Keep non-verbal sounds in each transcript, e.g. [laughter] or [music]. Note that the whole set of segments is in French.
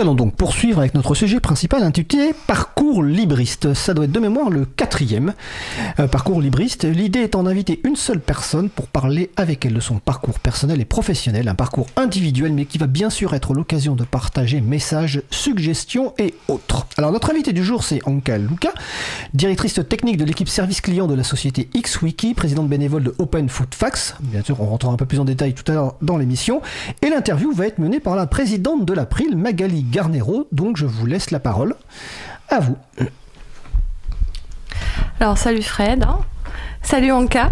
allons donc poursuivre avec notre sujet principal intitulé Parcours libriste. Ça doit être de mémoire le quatrième euh, parcours libriste. L'idée étant d'inviter une seule personne pour parler avec elle de son parcours personnel et professionnel, un parcours individuel mais qui va bien sûr être l'occasion de partager messages, suggestions et autres. Alors notre invité du jour c'est Anka Luca, directrice technique de l'équipe service client de la société XWiki, présidente bénévole de Open Food Facts. Bien sûr on rentrera un peu plus en détail tout à l'heure dans l'émission. Et l'interview va être menée par la présidente de l'April, Magali Garnero, donc je vous laisse la parole. À vous. Alors salut Fred, hein. salut Anka.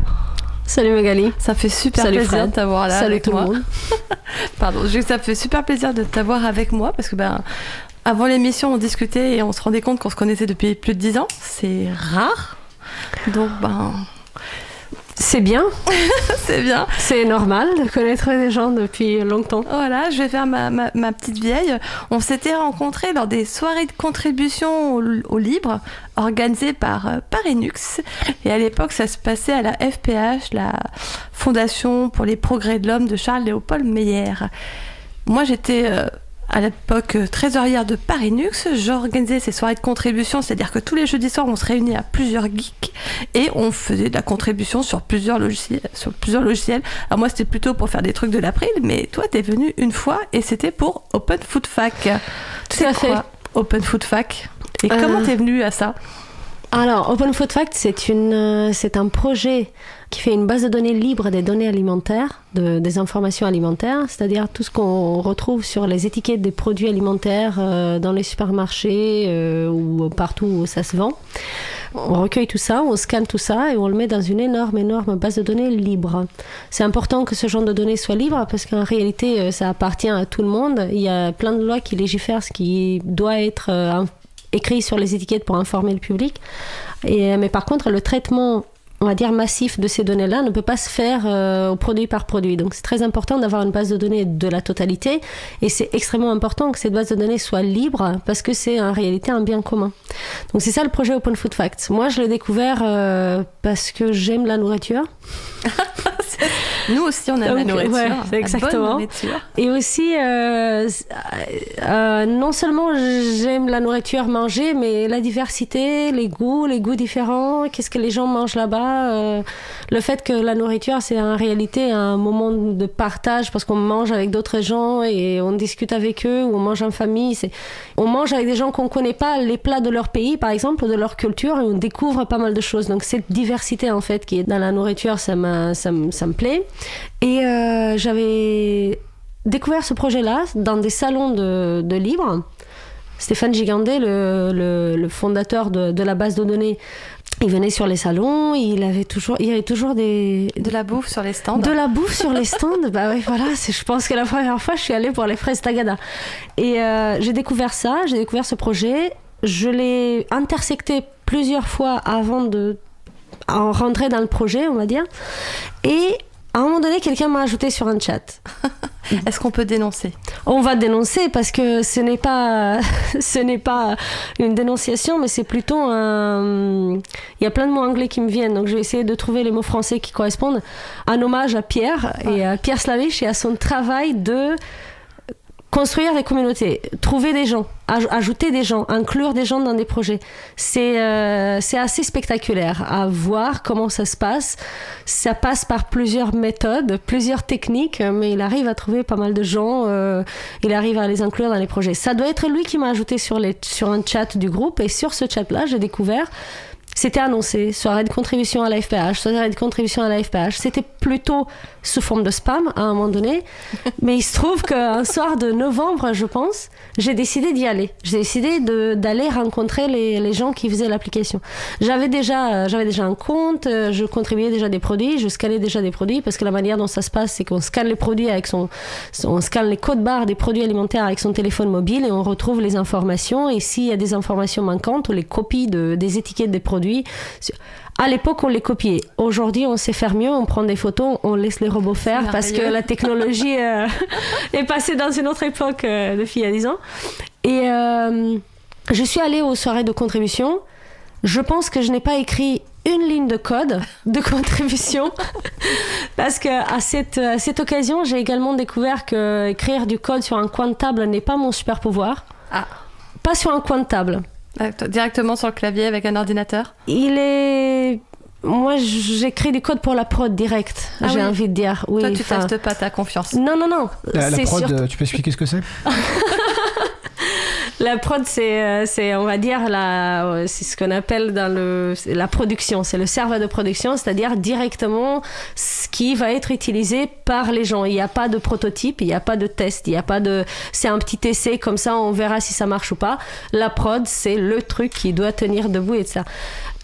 Salut Magali. Ça fait super plaisir de t'avoir là Salut avec tout moi. le monde. [laughs] Pardon, ça fait super plaisir de t'avoir avec moi parce que ben avant l'émission on discutait et on se rendait compte qu'on se connaissait depuis plus de 10 ans. C'est rare. Donc ben C'est bien, [laughs] c'est bien. c'est normal de connaître des gens depuis longtemps. Voilà, je vais faire ma, ma- ma petite vieille. On s'était rencontrés lors des soirées de contribution au, au libre organisées par euh, Parinux. Et à l'époque, ça se passait à la FPH, la Fondation pour les progrès de l'homme de Charles-Léopold Meyer. Moi, j'étais euh, à l'époque euh, trésorière de Parinux. J'organisais ces soirées de contribution, c'est-à-dire que tous les jeudis soirs, on se réunit à plusieurs geeks et on faisait de la contribution sur plusieurs logiciels. Sur plusieurs logiciels. Alors moi, c'était plutôt pour faire des trucs de l'April, mais toi, t'es venu une fois et c'était pour Open Food Fac. Tout à fait. Open Food Fac? Et Euh, comment t'es venu à ça? Alors, Open Food Fact, euh, c'est un projet qui fait une base de données libre des données alimentaires, de- des informations alimentaires, c'est-à-dire tout ce qu'on retrouve sur les étiquettes des produits alimentaires euh, dans les supermarchés euh, ou partout où ça se vend. On recueille tout ça, on scanne tout ça et on le met dans une énorme, énorme base de données libre. C'est important que ce genre de données soit libre parce qu'en réalité, ça appartient à tout le monde. Il y a plein de lois qui légifèrent ce qui doit être écrit sur les étiquettes pour informer le public. Et, mais par contre, le traitement, on va dire, massif de ces données-là ne peut pas se faire euh, au produit par produit. Donc c'est très important d'avoir une base de données de la totalité. Et c'est extrêmement important que cette base de données soit libre parce que c'est en réalité un bien commun. Donc c'est ça le projet Open Food Facts. Moi, je l'ai découvert euh, parce que j'aime la nourriture. [laughs] [laughs] Nous aussi, on aime la Donc, nourriture. ouais, la c'est bonne exactement. nourriture. Et aussi, euh, euh, non seulement j'aime la nourriture manger, mais la diversité, les goûts, les goûts différents, qu'est-ce que les gens mangent là-bas, euh, le fait que la nourriture, c'est en réalité un moment de partage parce qu'on mange avec d'autres gens et on discute avec eux ou on mange en famille. C'est, on mange avec des gens qu'on connaît pas les plats de leur pays, par exemple, ou de leur culture, et on découvre pas mal de choses. Donc cette diversité en fait qui est dans la nourriture, ça, m'a, ça, me- ça me plaît. Et euh, j'avais découvert ce projet-là dans des salons de, de livres. Stéphane Gigandet, le, le- le fondateur de, de la base de données, il venait sur les salons, il avait toujours, il y avait toujours des, De la bouffe sur les stands. de la bouffe sur les stands. bah oui, voilà, je pense que la première fois, je suis allée pour les fraises Tagada. Et euh, j'ai découvert ça, j'ai découvert ce projet. Je l'ai intersecté plusieurs fois avant de en rentrer dans le projet, on va dire. Et à un moment donné, quelqu'un m'a ajouté sur un chat. [laughs] Est-ce qu'on peut dénoncer? On va dénoncer parce que ce n'est pas, [laughs] ce n'est pas une dénonciation, mais c'est plutôt un. Il y a plein de mots anglais qui me viennent, donc je vais essayer de trouver les mots français qui correspondent. Un hommage à Pierre et à Pierre Slavich et à son travail de construire des communautés, trouver des gens, aj- ajouter des gens, inclure des gens dans des projets. C'est euh, c'est assez spectaculaire à voir comment ça se passe. Ça passe par plusieurs méthodes, plusieurs techniques, mais il arrive à trouver pas mal de gens, euh, il arrive à les inclure dans les projets. Ça doit être lui qui m'a ajouté sur, les, sur un chat du groupe, et sur ce chat-là, j'ai découvert c'était annoncé, soirée de contribution à la FPH, soirée de contribution à la FPH. C'était plutôt sous forme de spam à un moment donné. [laughs] Mais il se trouve qu'un soir de novembre, je pense, j'ai décidé d'y aller. J'ai décidé d'aller rencontrer les, les gens qui faisaient l'application. J'avais déjà, euh, j'avais déjà un compte, euh, je contribuais déjà des produits, je scannais déjà des produits parce que la manière dont ça se passe, c'est qu'on scanne les produits avec son, on scanne les codes barres des produits alimentaires avec son téléphone mobile et on retrouve les informations. Et s'il y a des informations manquantes ou les copies de, des étiquettes des produits, à l'époque, on les copiait. Aujourd'hui, on sait faire mieux. On prend des photos, on laisse les robots faire parce que la technologie [laughs] euh, est passée dans une autre époque euh, depuis il y a 10 ans. Et euh, je suis allée aux soirées de contribution. Je pense que je n'ai pas écrit une ligne de code de contribution [laughs] parce que à cette, à cette occasion, j'ai également découvert que écrire du code sur un coin de table n'est pas mon super pouvoir. Ah. Pas sur un coin de table. Directement sur le clavier avec un ordinateur Il est. Moi, j'écris du code pour la prod direct, Ah j'ai oui. envie de dire. Oui, Toi, tu testes pas ta confiance. Non, non, non. La, prod, surtout- euh, tu peux expliquer ce que c'est? [laughs] La prod, c'est, euh, c'est, on va dire, euh, c'est ce qu'on appelle dans le, la production. C'est le serveur de production, c'est-à-dire directement ce qui va être utilisé par les gens. Il n'y a pas de prototype, il n'y a pas de test, il n'y a pas de, c'est un petit essai comme ça, on verra si ça marche ou pas. La prod, c'est le truc qui doit tenir debout et ça.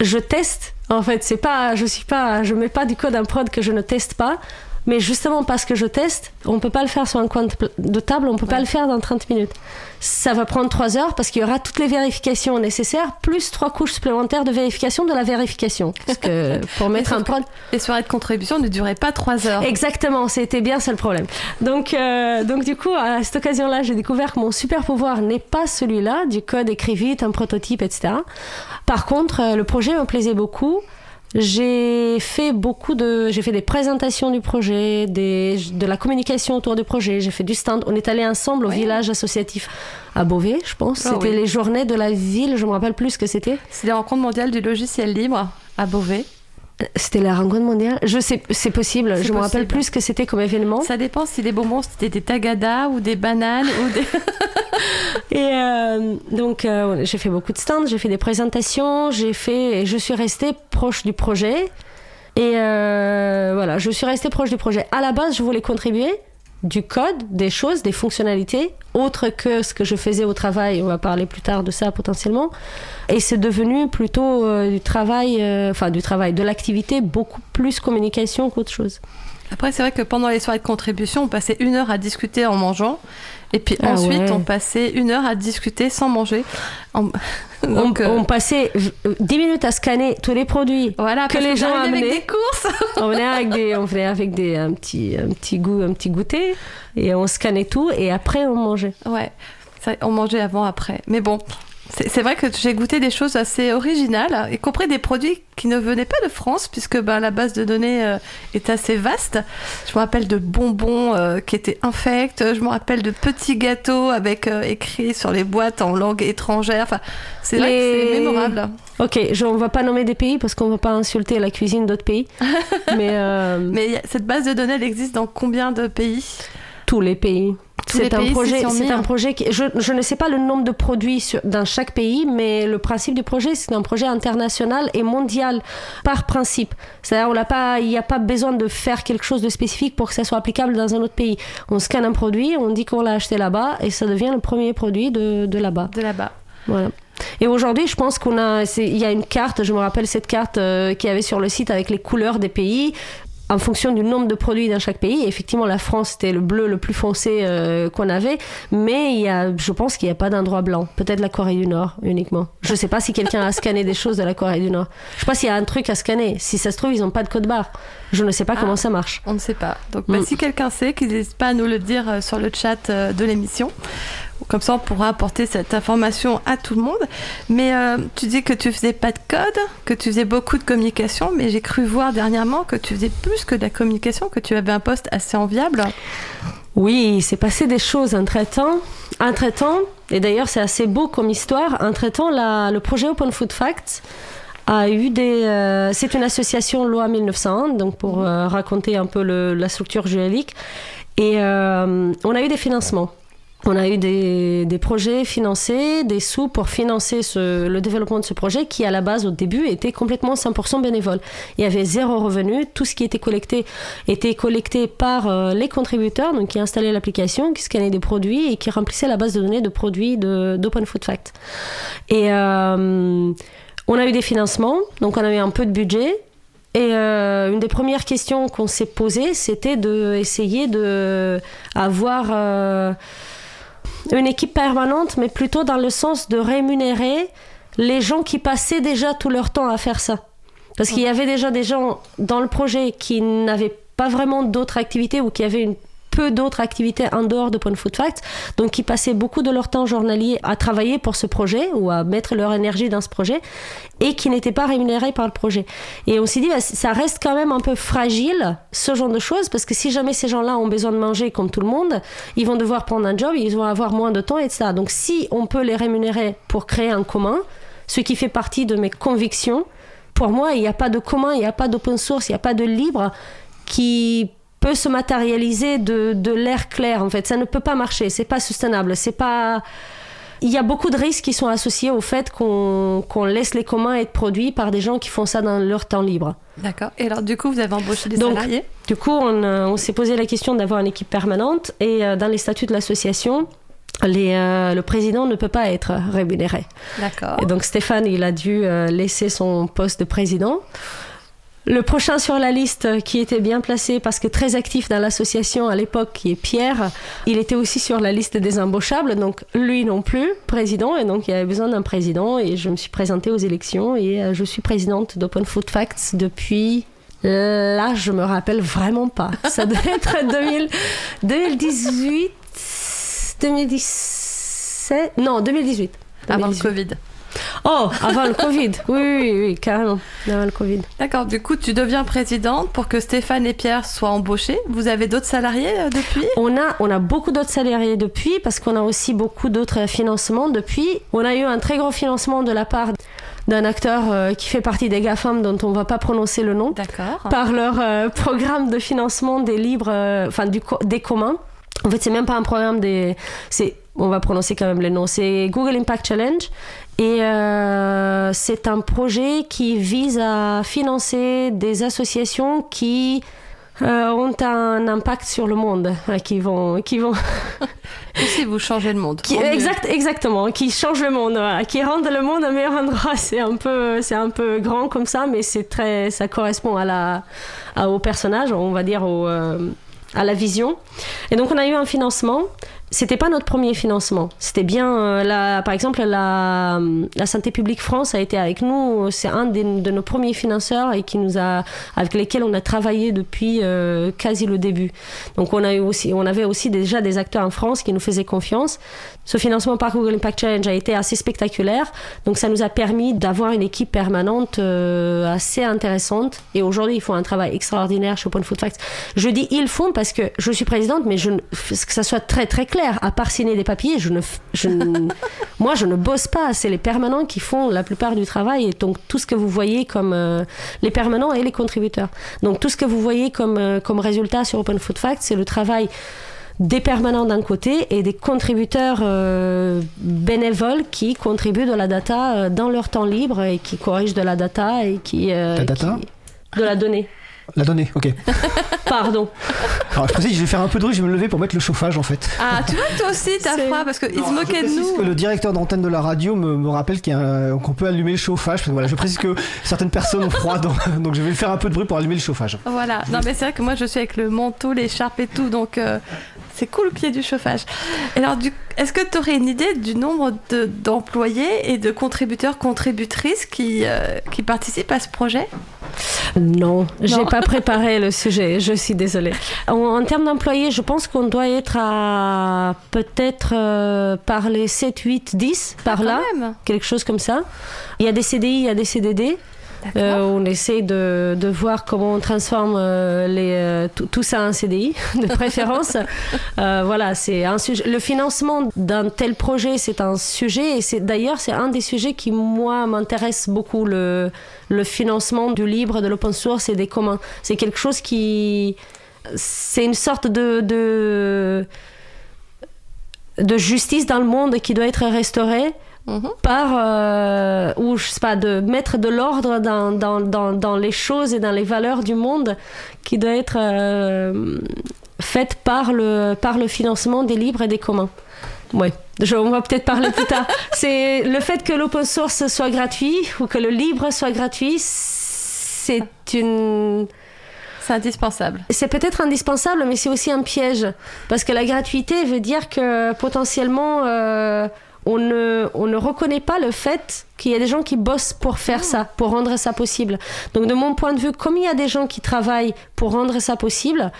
Je teste. En fait, c'est pas, je suis pas, je mets pas du code en prod que je ne teste pas. Mais justement parce que je teste, on peut pas le faire sur un coin de table, on peut pas le faire dans 30 minutes. Ça va prendre 3 heures parce qu'il y aura toutes les vérifications nécessaires, plus trois couches supplémentaires de vérification de la vérification. Parce que [laughs] pour mettre un prod... Les soirées de contribution ne duraient pas trois heures. Exactement, c'était bien ça le problème. Donc, euh, donc du coup, à cette occasion-là, j'ai découvert que mon super pouvoir n'est pas celui-là, du code écrit vite, un prototype, etc. Par contre, euh, le projet me plaisait beaucoup. J'ai fait beaucoup de, j'ai fait des présentations du projet, des, de la communication autour du projet. J'ai fait du stand. On est allé ensemble au Ouais. village associatif à Beauvais, je pense. Ah c'était oui. les journées de la ville. Je me rappelle plus ce que c'était. C'est les rencontres mondiales du logiciel libre à Beauvais. C'était la rencontre mondiale. Je sais, c'est possible. Je me rappelle plus ce que c'était comme événement. Ça dépend si les bonbons c'était des tagadas ou des bananes ou des. [laughs] Et euh, donc, euh, j'ai fait beaucoup de stands, j'ai fait des présentations, j'ai fait, et je suis restée proche du projet. Et euh, voilà, je suis restée proche du projet. À la base, je voulais contribuer du code, des choses, des fonctionnalités, autres que ce que je faisais au travail. On va parler plus tard de ça potentiellement. Et c'est devenu plutôt euh, du travail, euh, enfin du travail, de l'activité, beaucoup plus communication qu'autre chose. Après, c'est vrai que pendant les soirées de contribution, on passait une heure à discuter en mangeant. Et puis Ah ensuite, ouais. on passait une heure à discuter sans manger. [laughs] Donc, on, euh, on passait euh, 10 minutes à scanner tous les produits voilà, que les gens amenaient. avec des courses. [laughs] on venait avec des, on venait avec des, un petit, un petit goût, un petit goûter, et on scannait tout, et après on mangeait. Ouais, ça, on mangeait avant, après. Mais bon, c'est vrai que j'ai goûté des choses assez originales, y compris des produits qui ne venaient pas de France, puisque ben, la base de données euh, est assez vaste. Je me rappelle de bonbons euh, qui étaient infects, je me rappelle de petits gâteaux avec euh, écrit sur les boîtes en langue étrangère. Enfin, c'est vrai que Les- c'est mémorable. Ok, je, on va pas nommer des pays parce qu'on va pas insulter la cuisine d'autres pays, [laughs] mais, euh, Mais cette base de données, elle existe dans combien de pays? Tous les pays. C'est un projet, c'est un projet qui, je, je ne sais pas le nombre de produits sur- dans chaque pays, mais le principe du projet, c'est un projet international et mondial par principe. C'est-à-dire, on l'a pas, il n'y a pas besoin de faire quelque chose de spécifique pour que ça soit applicable dans un autre pays. On scanne un produit, on dit qu'on l'a acheté là-bas et ça devient le premier produit de, de là-bas. de là-bas. Voilà. Et aujourd'hui, je pense qu'on a, il y a une carte. Je me rappelle cette carte euh, qu'il y avait sur le site avec les couleurs des pays. En fonction du nombre de produits dans chaque pays, effectivement, la France c'était le bleu le plus foncé euh, qu'on avait, mais il y a, je pense qu'il n'y a pas d'endroit blanc. Peut-être la Corée du Nord uniquement. Je ne sais pas si quelqu'un a scanné des choses de la Corée du Nord. Je ne sais pas s'il y a un truc à scanner. Si ça se trouve, ils n'ont pas de code barre. Je ne sais pas Ah. comment ça marche. On ne sait pas. Donc, bah, Mm. si quelqu'un sait, qu'il n'hésite pas à nous le dire euh, sur le chat euh, de l'émission. Comme ça, on pourra apporter cette information à tout le monde. Mais euh, tu dis que tu faisais pas de code, que tu faisais beaucoup de communication, mais j'ai cru voir dernièrement que tu faisais plus que de la communication, que tu avais un poste assez enviable. Oui, il s'est passé des choses entre-temps. Entre-temps, et d'ailleurs c'est assez beau comme histoire, entre-temps, la- le projet Open Food Facts a eu des... euh, c'est une association loi 1901, donc pour euh, raconter un peu la structure juridique. Et on a eu des financements. On a eu des, projets financés, des sous pour financer ce- le développement de ce projet qui, à la base, au début, était complètement 100% bénévole. Il y avait zéro revenu. Tout ce qui était collecté était collecté par euh, les contributeurs, donc qui installaient l'application, qui scannaient des produits et qui remplissaient la base de données de produits d'Open Food Fact. Et euh, on a eu des financements, donc on a eu un peu de budget. Et euh, une des premières questions qu'on s'est posées, c'était d'essayer de avoir une équipe permanente, mais plutôt dans le sens de rémunérer les gens qui passaient déjà tout leur temps à faire ça. Parce qu'il y avait déjà des gens dans le projet qui n'avaient pas vraiment d'autres activités ou qui avaient une peu d'autres activités en dehors de Point Food Facts, donc qui passaient beaucoup de leur temps journalier à travailler pour ce projet ou à mettre leur énergie dans ce projet et qui n'étaient pas rémunérés par le projet. Et on s'est dit, bah, ça reste quand même un peu fragile, ce genre de choses, parce que si jamais ces gens-là ont besoin de manger comme tout le monde, ils vont devoir prendre un job, ils vont avoir moins de temps, etc. Donc si on peut les rémunérer pour créer un commun, ce qui fait partie de mes convictions, pour moi, il n'y a pas de commun, il n'y a pas d'open source, il n'y a pas de libre qui peut se matérialiser de, de l'air clair en fait ça ne peut pas marcher c'est pas soutenable c'est pas il y a beaucoup de risques qui sont associés au fait qu'on qu'on laisse les communs être produits par des gens qui font ça dans leur temps libre. D'accord. Et alors, du coup, vous avez embauché des Donc, salariés? Du coup, on, euh, on s'est posé la question d'avoir une équipe permanente et euh, dans les statuts de l'association, les, euh, le président ne peut pas être rémunéré. D'accord. Et donc Stéphane, il a dû laisser son poste de président. Le prochain sur la liste qui était bien placé parce que très actif dans l'association à l'époque, qui est Pierre, il était aussi sur la liste des embauchables, donc lui non plus, président, et donc il y avait besoin d'un président et je me suis présentée aux élections et euh, je suis présidente d'Open Food Facts depuis... Là, je me rappelle vraiment pas. Ça doit [laughs] être 2000 2018, 2017, non 2018. Avant le 2018. Covid. Oh, avant le Covid. Oui, oui, oui, carrément. Avant le Covid. D'accord. Du coup, tu deviens présidente pour que Stéphane et Pierre soient embauchés. Vous avez d'autres salariés euh, depuis? On a, on a beaucoup d'autres salariés depuis parce qu'on a aussi beaucoup d'autres financements depuis. On a eu un très gros financement de la part d'un acteur euh, qui fait partie des GAFAM dont on va pas prononcer le nom D'accord. par leur euh, programme de financement des livres, euh, enfin du des communs. En fait, c'est même pas un programme des, c'est, on va prononcer quand même les noms. C'est Google Impact Challenge et euh, c'est un projet qui vise à financer des associations qui euh, ont un impact sur le monde, euh, qui vont, qui vont, [laughs] si vous changez le monde qui, exact, exactement, qui changent le monde, qui rendent le monde un meilleur endroit. C'est un peu, c'est un peu grand comme ça, mais c'est très, ça correspond à la, à- au personnage, on va dire au, euh, à la vision. Et donc on a eu un financement. C'était pas notre premier financement. C'était bien, euh, la, par exemple, la, la Santé publique France a été avec nous. C'est un des- de nos premiers financeurs et qui nous a, avec lesquels on a travaillé depuis euh, quasi le début. Donc on a eu aussi, on avait aussi déjà des acteurs en France qui nous faisaient confiance. Ce financement par Google Impact Challenge a été assez spectaculaire. Donc ça nous a permis d'avoir une équipe permanente euh, assez intéressante. Et aujourd'hui, ils font un travail extraordinaire chez Open Food Facts. Je dis ils font parce que je suis présidente, mais je que ça soit très très clair. À part signer des papiers, je ne, f- je ne- [laughs] moi je ne bosse pas. C'est les permanents qui font la plupart du travail. Et donc tout ce que vous voyez comme euh, les permanents et les contributeurs. Donc tout ce que vous voyez comme, euh, comme résultat sur Open Food Facts, c'est le travail des permanents d'un côté et des contributeurs euh, bénévoles qui contribuent de la data euh, dans leur temps libre et qui corrigent de la data et qui... euh, La data qui- De la donnée. La donnée, ok. [laughs] Pardon. Alors je précise, je vais faire un peu de bruit, je vais me lever pour mettre le chauffage en fait. Ah, tu vois, toi aussi, t'as froid parce qu'ils Non, se je moquaient de nous. que le directeur d'antenne de la radio me, me rappelle qu'il qu'on peut allumer le chauffage. Parce que, voilà, je précise que certaines personnes ont froid, donc, [laughs] donc je vais faire un peu de bruit pour allumer le chauffage. Voilà. Non, mais c'est vrai que moi, je suis avec le manteau, l'écharpe et tout, donc euh, c'est cool qu'il y ait du chauffage. Et alors, est-ce que tu aurais une idée du nombre de- d'employés et de contributeurs, contributrices qui, euh, qui participent à ce projet? Non, j'ai pas [laughs] préparé le sujet, je suis désolée. En, en termes d'employés, je pense qu'on doit être à peut-être euh, par les 7, 8, 10, par là, même. quelque chose comme ça. Il y a des CDI, il y a des CDD. Euh, on essaie de, de voir comment on transforme euh, les, euh, tout, ça en CDI, [laughs] de préférence. [laughs] Euh, voilà, c'est un sujet. Le financement d'un tel projet, c'est un sujet, et c'est d'ailleurs c'est un des sujets qui moi m'intéresse beaucoup le, le financement du libre, de l'open source et des communs. C'est quelque chose qui, c'est une sorte de, de de justice dans le monde qui doit être restaurée Mhm. par euh, ou je sais pas de mettre de l'ordre dans, dans, dans, dans les choses et dans les valeurs du monde qui doit être euh, faite par le par le financement des libres et des communs. Ouais, je, on va peut-être parler plus tard. [laughs] C'est le fait que l'open source soit gratuit ou que le libre soit gratuit, c'est une C'est indispensable. c'est peut-être indispensable, mais c'est aussi un piège. Parce que la gratuité veut dire que potentiellement, euh, on, ne, on ne reconnaît pas le fait qu'il y a des gens qui bossent pour faire ça, pour rendre ça possible. Donc de mon point de vue, comme il y a des gens qui travaillent pour rendre ça possible,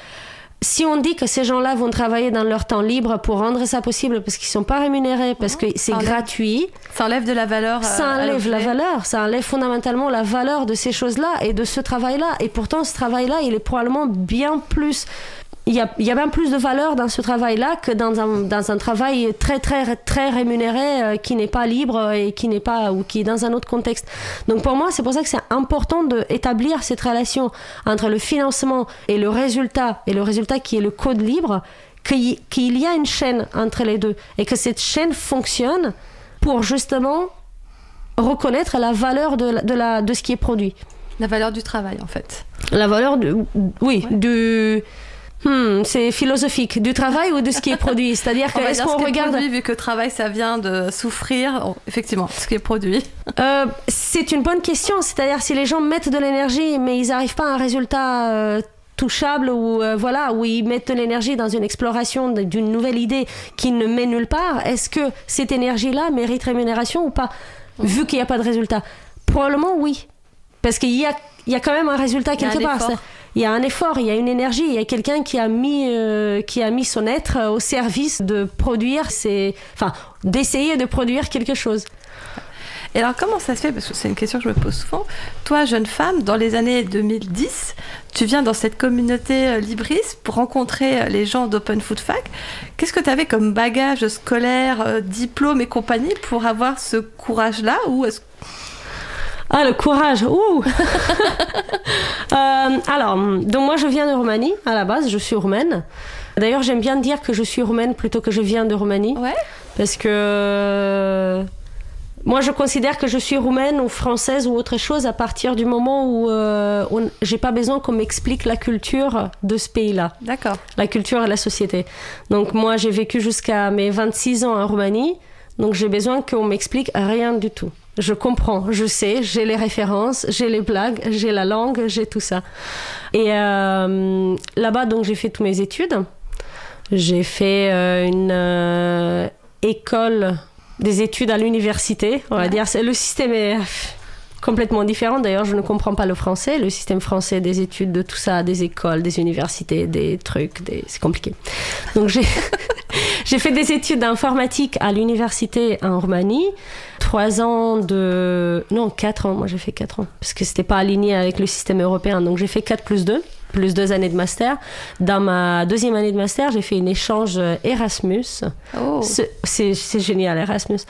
si on dit que ces gens-là vont travailler dans leur temps libre pour rendre ça possible parce qu'ils sont pas rémunérés, parce que c'est gratuit, Ça enlève de la valeur. euh, ça enlève la valeur, ça enlève fondamentalement la valeur de ces choses-là et de ce travail-là. Et pourtant, ce travail-là, il est probablement bien plus. Il y a, y a bien plus de valeur dans ce travail-là que dans un, dans un travail très, très, très rémunéré euh, qui n'est pas libre et qui n'est pas. ou qui est dans un autre contexte. Donc pour moi, c'est pour ça que c'est important d'établir cette relation entre le financement et le résultat, et le résultat qui est le code libre, qu'il y- qu'il y a une chaîne entre les deux et que cette chaîne fonctionne pour justement reconnaître la valeur de, la- de, la, de ce qui est produit. La valeur du travail, en fait. La valeur, de, oui, du... hmm, c'est philosophique, du travail ou de ce qui est produit? [laughs] C'est-à-dire que est-ce qu'on regarde... produit, vu que travail, ça vient de souffrir. Oh, effectivement, ce qui est produit. Euh, c'est une bonne question. C'est-à-dire si les gens mettent de l'énergie, mais ils n'arrivent pas à un résultat euh, touchable ou euh, voilà, où ils mettent de l'énergie dans une exploration d'une nouvelle idée qui ne mène nulle part, est-ce que cette énergie-là mérite rémunération ou pas? Vu qu'il n'y a pas de résultat. Probablement oui. Parce qu'il y a, il y a quand même un résultat quelque part. Il y a un effort, il y a une énergie, il y a quelqu'un qui a mis, euh, qui a mis son être euh, au service de produire, ses... enfin, d'essayer de produire quelque chose. Et alors, comment ça se fait? Parce que c'est une question que je me pose souvent. Toi, jeune femme, dans les années 2010, tu viens dans cette communauté euh, libriste pour rencontrer les gens d'Open Food Fac. Qu'est-ce que tu avais comme bagage scolaire, diplôme et compagnie pour avoir ce courage-là? Ou est-ce Ah, le courage, ouh [laughs] Euh, Alors, donc moi je viens de Roumanie, à la base, je suis roumaine. D'ailleurs, j'aime bien dire que je suis roumaine plutôt que je viens de Roumanie, Ouais. parce que euh, moi je considère que je suis roumaine ou française ou autre chose à partir du moment où euh, j'ai pas besoin qu'on m'explique la culture de ce pays-là D'accord. la culture et la société. Donc moi, j'ai vécu jusqu'à mes 26 ans en Roumanie, donc j'ai besoin qu'on m'explique rien du tout. Je comprends, je sais, j'ai les références, j'ai les blagues, j'ai la langue, j'ai tout ça. Et euh, là-bas, donc j'ai fait toutes mes études. J'ai fait euh, une euh, école des études à l'université, on va Ouais. dire. Le système est complètement différent. D'ailleurs, je ne comprends pas le français. Le système français des études, de tout ça, des écoles, des universités, des trucs, des... c'est compliqué. Donc j'ai [laughs] j'ai fait des études d'informatique à l'université en Roumanie. Trois ans de... Non, quatre ans. Moi, j'ai fait quatre ans. Parce que c'était pas aligné avec le système européen. Donc j'ai fait 4 plus 2 plus deux années de master. Dans ma deuxième année de master, j'ai fait un échange Erasmus. Oh. C'est- génial, Erasmus.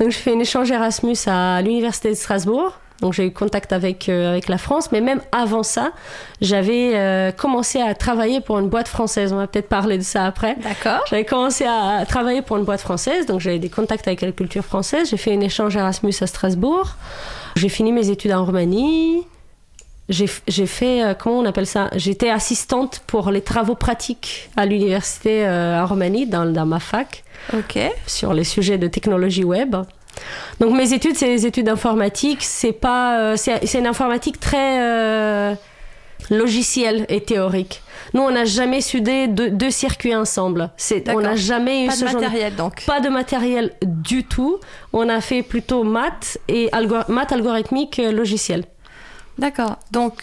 Donc, j'ai fait un échange Erasmus à l'Université de Strasbourg. Donc, j'ai eu contact avec, euh, avec la France. Mais même avant ça, j'avais euh, commencé à travailler pour une boîte française. On va peut-être parler de ça après. D'accord. J'avais commencé à travailler pour une boîte française, donc j'avais des contacts avec la culture française. J'ai fait un échange Erasmus à Strasbourg. J'ai fini mes études en Roumanie. J'ai fait, euh, comment on appelle ça? J'étais assistante pour les travaux pratiques à l'université euh, en Roumanie, dans, dans ma fac, Ok. sur les sujets de technologie web. Donc mes études, c'est des études informatiques. C'est pas, euh, c'est une informatique très euh, logicielle et théorique. Nous, on n'a jamais soudé deux, deux circuits ensemble. C'est, on n'a jamais eu Pas ce de- matériel, donc. pas de matériel du tout. On a fait plutôt maths et algor- maths algorithmique euh, logiciel. D'accord. Donc,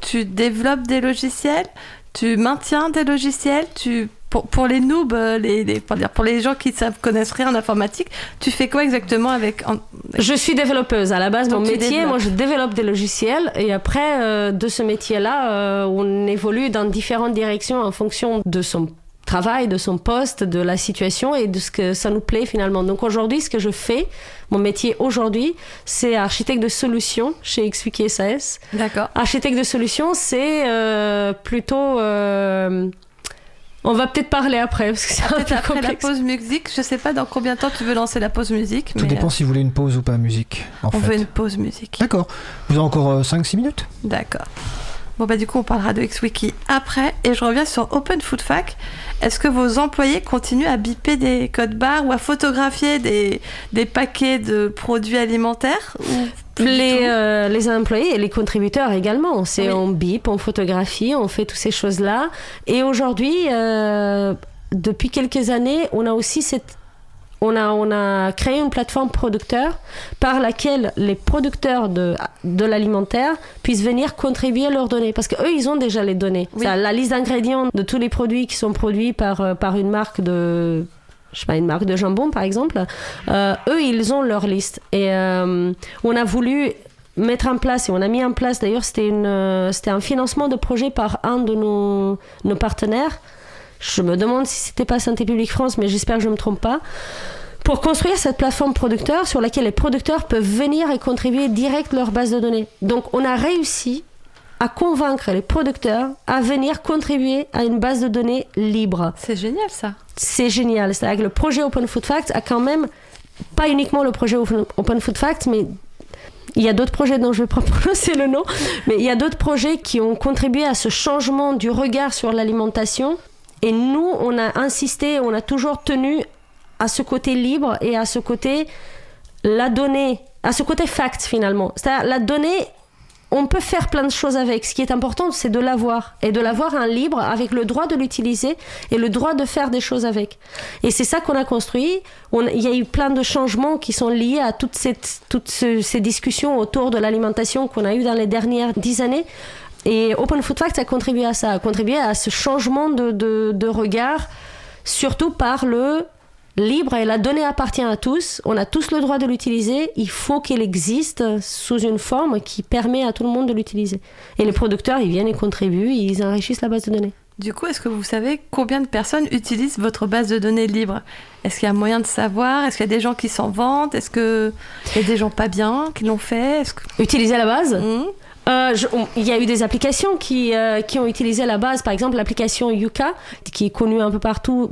tu développes des logiciels, tu maintiens des logiciels, tu pour, pour les noobs, euh, les, les- pour, dire, pour les gens qui savent connaissent rien en informatique, tu fais quoi exactement avec en- Je suis développeuse à la base. Donc mon métier, moi, je développe des logiciels et après euh, de ce métier-là, euh, on évolue dans différentes directions en fonction de son travail, de son poste, de la situation et de ce que ça nous plaît finalement. Donc aujourd'hui, ce que je fais, mon métier aujourd'hui, c'est architecte de solutions chez XWiki SAS. D'accord. Architecte de solutions, c'est euh, plutôt. Euh, on va peut-être parler après parce que c'est un peu après la pause musique, je sais pas dans combien de temps tu veux lancer la pause musique, Tout mais dépend euh, si vous voulez une pause ou pas musique. En on fait. veut une pause musique. D'accord. Vous avez encore 5-6 minutes? D'accord. Bon bah du coup on parlera de XWiki après et je reviens sur Open Food Fac. Est-ce que vos employés continuent à biper des codes barres ou à photographier des, des paquets de produits alimentaires ou Les, euh, les employés et les contributeurs également. C'est Oui. on bip, on photographie, on fait toutes ces choses-là. Et aujourd'hui, euh, depuis quelques années, on a aussi cette on a, on a créé une plateforme producteur par laquelle les producteurs de, de l'alimentaire puissent venir contribuer leurs données. Parce qu'eux, ils ont déjà les données. Oui. Ça, la liste d'ingrédients de tous les produits qui sont produits par, euh, par une marque de je sais pas, une marque de jambon par exemple, euh, eux ils ont leur liste. Et euh, on a voulu mettre en place, et on a mis en place d'ailleurs, c'était, une, c'était un financement de projet par un de nos, nos partenaires. Je me demande si c'était pas Santé publique France, mais j'espère que je me trompe pas. Pour construire cette plateforme producteur sur laquelle les producteurs peuvent venir et contribuer direct leur base de données. Donc on a réussi à convaincre les producteurs à venir contribuer à une base de données libre C'est génial ça. c'est génial. C'est-à-dire que le projet Open Food Facts a quand même, pas uniquement le projet Open Food Facts, mais il y a d'autres projets dont je vais pas [laughs] prononcer le nom, mais il y a d'autres projets qui ont contribué à ce changement du regard sur l'alimentation. Et nous, on a insisté, on a toujours tenu à ce côté libre et à ce côté la donnée, à ce côté fact finalement. C'est-à-dire la donnée, on peut faire plein de choses avec. Ce qui est important, c'est de l'avoir et de l'avoir en libre avec le droit de l'utiliser et le droit de faire des choses avec. Et c'est ça qu'on a construit. On- Il y a eu plein de changements qui sont liés à toutes, ces discussions autour de l'alimentation qu'on a eu dans les dernières dix années. Et Open Food Facts a contribué à ça, a contribué à ce changement de, de, de regard, surtout par le libre et la donnée appartient à tous. On a tous le droit de l'utiliser. Il faut qu'elle existe sous une forme qui permet à tout le monde de l'utiliser. Et les producteurs, ils viennent, ils contribuent, ils enrichissent la base de données. Du coup, est-ce que vous savez combien de personnes utilisent votre base de données libre? Est-ce qu'il y a moyen de savoir? Est-ce qu'il y a des gens qui s'en vantent? Est-ce qu'il y a des gens pas bien qui l'ont fait? Que... Utiliser la base? Hmm Euh, Il y a eu des applications qui, euh, qui ont utilisé la base, par exemple l'application Yuka, qui est connue un peu partout,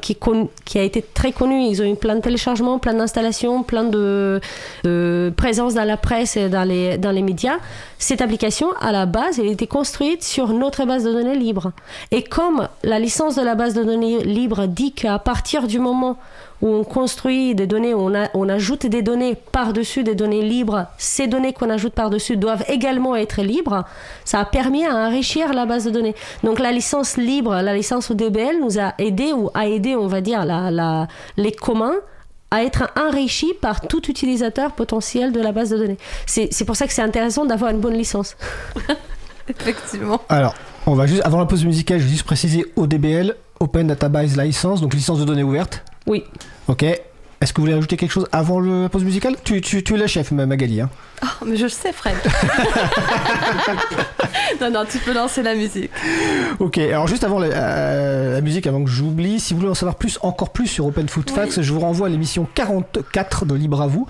qui, a été très connue. Ils ont eu plein de téléchargements, plein d'installations, plein de, de présence dans la presse et dans les, dans les médias. Cette application, à la base, elle était construite sur notre base de données libre. Et comme la licence de la base de données libre dit qu'à partir du moment où on construit des données, où on, a- on ajoute des données par-dessus des données libres, ces données qu'on ajoute par-dessus doivent également être libres, ça a permis à enrichir la base de données. Donc la licence libre, la licence ODBL nous a aidé, ou a aidé, on va dire, la- la- les communs à être enrichis par tout utilisateur potentiel de la base de données. C'est c'est pour ça que c'est intéressant d'avoir une bonne licence. [laughs] Effectivement. Alors, on va juste, avant la pause musicale, je vais juste préciser ODBL, Open Database License, donc licence de données ouverte. Oui. Ok. Est-ce que vous voulez ajouter quelque chose avant la pause musicale? Tu, tu, tu es la chef, ma- Magali. Hein. Oh, mais je le sais, Fred. [laughs] non, non, tu peux lancer la musique. Ok, alors juste avant la, euh, la musique, avant que j'oublie, si vous voulez en savoir plus, encore plus sur Open Food Facts, je vous renvoie à l'émission 44 de Libre à vous,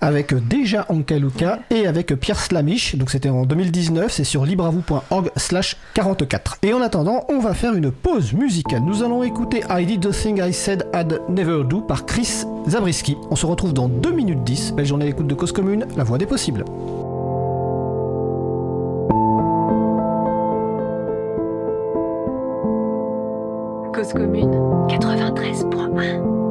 avec déjà Ankaluka et avec Pierre Slamish. Donc c'était en 2019, c'est sur libreavou.org slash 44. Et en attendant, on va faire une pause musicale. Nous allons écouter I Did the Thing I Said I'd Never Do par Chris Zabriskie. On se retrouve dans 2 minutes 10. Belle journée à l'écoute de Cause Commune, la voix des possibles. Cause commune 93.1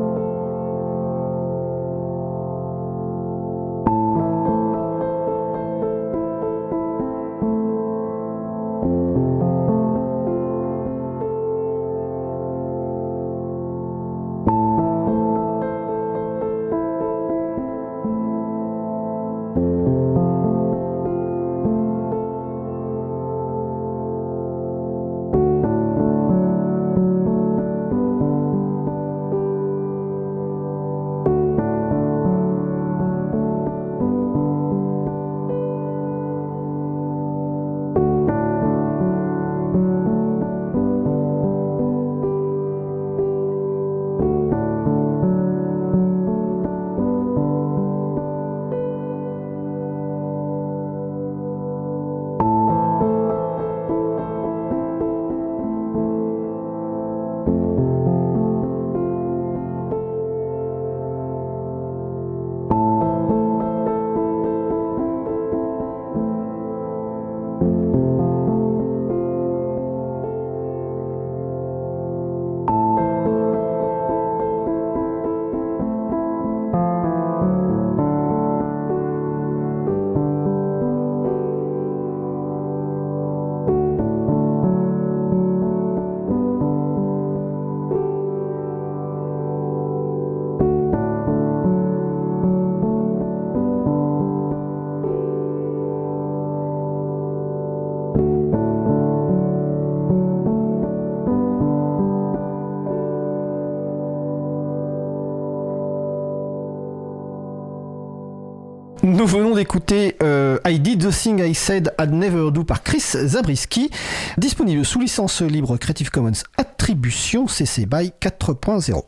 Nous venons d'écouter euh, I Did the Thing I Said I'd Never Do par Chris Zabriskie, disponible sous licence libre Creative Commons Attribution CC BY 4.0.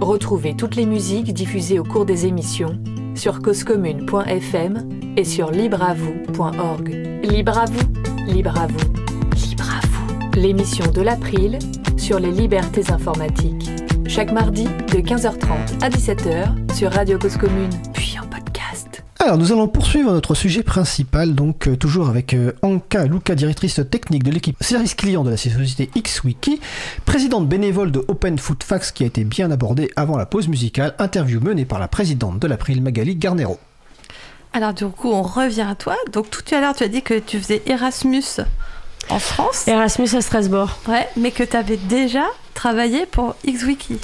Retrouvez toutes les musiques diffusées au cours des émissions sur causecommune.fm et sur libreavoue.org. Libre à vous, libre à vous, libre à vous. L'émission de l'April sur les libertés informatiques. Chaque mardi de 15h30 à 17h sur Radio Cause Commune. Alors nous allons poursuivre notre sujet principal, donc euh, toujours avec euh, Anka Luca, directrice technique de l'équipe service client de la société XWiki, présidente bénévole de Open Food Facts qui a été bien abordée avant la pause musicale, interview menée par la présidente de l'April Magali Garnero. Alors du coup, on revient à toi. Donc tout à l'heure, tu as dit que tu faisais Erasmus en France. Erasmus à Strasbourg. Ouais, mais que tu avais déjà travaillé pour XWiki.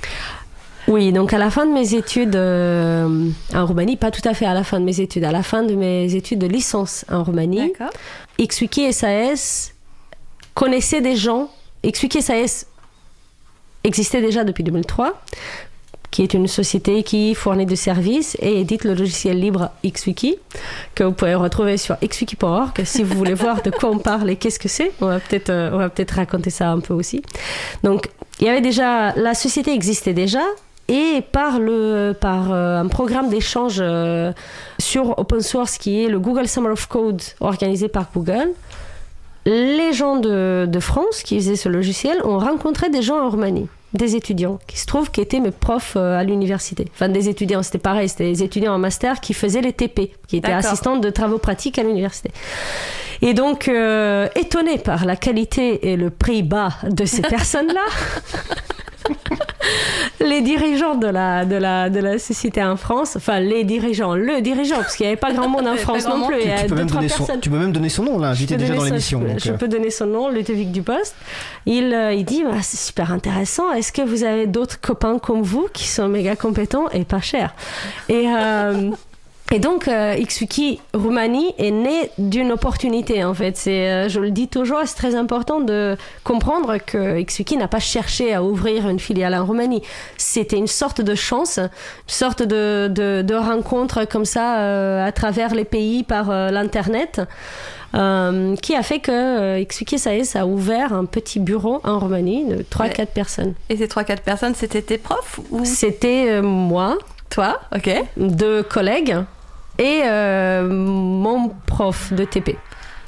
Oui, donc à la fin de mes études euh, en Roumanie, pas tout à fait à la fin de mes études, à la fin de mes études de licence en Roumanie. XWiki SAS connaissait des gens. XWiki SAS existait déjà depuis 2003, qui est une société qui fournit des services et édite le logiciel libre XWiki, que vous pouvez retrouver sur xwiki.org si vous voulez voir de quoi on parle et qu'est-ce que c'est. On va peut-être euh, on va peut-être raconter ça un peu aussi. Donc, il y avait déjà la société existait déjà et par le par euh, un programme d'échange euh, sur open source qui est le Google Summer of Code organisé par Google. Les gens de, de France qui faisaient ce logiciel ont rencontré des gens en Roumanie, des étudiants qui se trouve qui étaient mes profs euh, à l'université. Enfin, des étudiants, c'était pareil, c'était des étudiants en master qui faisaient les TP, qui étaient D'accord. assistants de travaux pratiques à l'université. Et donc, euh, étonné par la qualité et le prix bas de ces [laughs] personnes-là, [laughs] les dirigeants de la, de, la, de la société en France, enfin les dirigeants, le dirigeant, parce qu'il n'y avait pas grand monde en [laughs] France non plus, Tu, peux deux, même trois donner son, personnes. tu peux même donner son nom là, peux déjà dans l'émission. Je, peux, donc, je euh, peux donner son nom, Ludovic Dupost. Il, euh, il dit bah, c'est super intéressant. Est-ce que vous avez d'autres copains comme vous qui sont méga compétents et pas chers? Et euh, et donc, euh, XWiki Roumanie est né d'une opportunité, en fait. C'est, euh, je le dis toujours, c'est très important de comprendre que XWiki n'a pas cherché à ouvrir une filiale en Roumanie. C'était une sorte de chance, une sorte de, de, de rencontre comme ça euh, à travers les pays par euh, l'Internet. qui a fait que XWiki SAS a ouvert un petit bureau en Roumanie de 3-4 Ouais. personnes. Et ces 3-4 personnes, c'était tes profs ou? C'était moi, toi Ok. deux collègues et euh, mon prof de TP.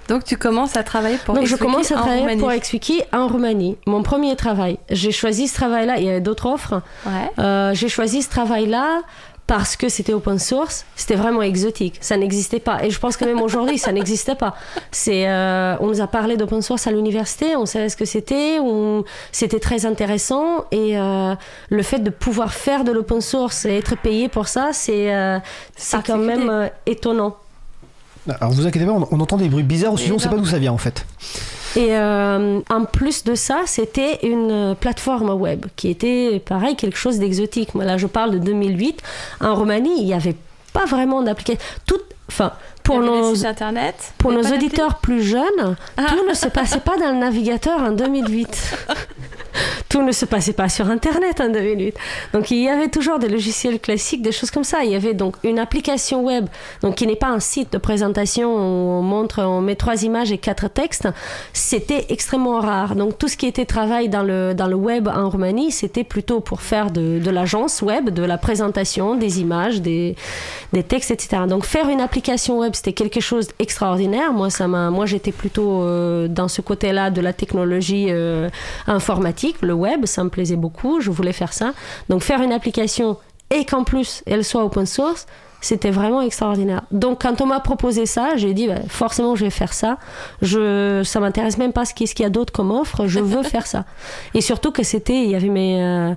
Donc tu commences à travailler pour Donc je commence à en travailler Roumanie. pour XWiki en Roumanie. Mon premier travail. J'ai choisi ce travail-là. Il y avait d'autres offres. Ouais. Euh, J'ai choisi ce travail-là parce que c'était open source. C'était vraiment exotique. Ça n'existait pas. Et je pense que même aujourd'hui, ça n'existait pas. C'est, euh, on nous a parlé d'open source à l'université. On savait ce que c'était. on- C'était très intéressant. Et euh, le fait de pouvoir faire de l'open source et être payé pour ça, c'est euh, c'est quand même euh, étonnant. Alors vous inquiétez pas, on, on entend des bruits bizarres au studio, on Et sait pas d'où ça vient en fait. Et euh, en plus de ça, c'était une euh, plateforme web qui était pareil, quelque chose d'exotique. Moi là, je parle de 2008. En Roumanie, il n'y avait pas vraiment d'application. Enfin, pour nos, internet. pour auditeurs plus jeunes, Ah. tout ne se passait pas dans le navigateur en 2008. [laughs] tout ne se passait pas sur Internet en 2008. Donc il y avait toujours des logiciels classiques, des choses comme ça. Il y avait donc une application web, donc qui n'est pas un site de présentation où on montre, on met trois images et quatre textes. C'était extrêmement rare. Donc tout ce qui était travail dans le, dans le web en Roumanie, c'était plutôt pour faire de, de l'agence web, de la présentation, des images, des, des textes, etc. Donc faire une application web, c'était quelque chose d'extraordinaire. Moi, ça m'a, moi, j'étais plutôt euh, dans ce côté-là de la technologie euh, informatique, le web, ça me plaisait beaucoup. Je voulais faire ça. Donc faire une application et qu'en plus elle soit open source. C'était vraiment extraordinaire. Donc, quand on m'a proposé ça, j'ai dit bah, forcément, je vais faire ça. Je, ça m'intéresse même pas ce qu'il y a d'autre comme offre. Je [laughs] veux faire ça. Et surtout que c'était, il y avait mes, euh,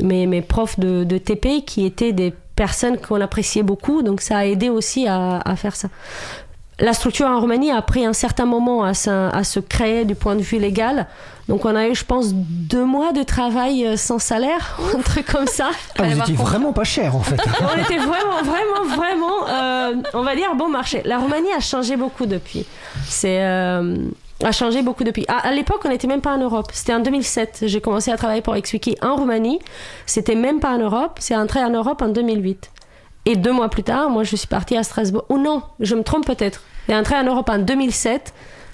mes, mes profs de, de TP qui étaient des personnes qu'on appréciait beaucoup. Donc, ça a aidé aussi à, à faire ça. La structure en Roumanie a pris un certain moment à se, à se créer du point de vue légal. Donc on a eu, je pense, deux mois de travail euh, sans salaire, [laughs] un truc comme ça. Ah, vous étiez vraiment pas cher en fait. [laughs] On était vraiment, vraiment, vraiment, euh, on va dire, bon marché. La Roumanie a changé beaucoup depuis. C'est... euh, a changé beaucoup depuis. À, l'époque, on n'était même pas en Europe. C'était en 2007. J'ai commencé à travailler pour XWiki en Roumanie. C'était même pas en Europe. C'est entré en Europe en 2008. Et deux mois plus tard, moi, je suis partie à Strasbourg. Ou non, je me trompe peut-être. J'ai entré en Europe en 2007.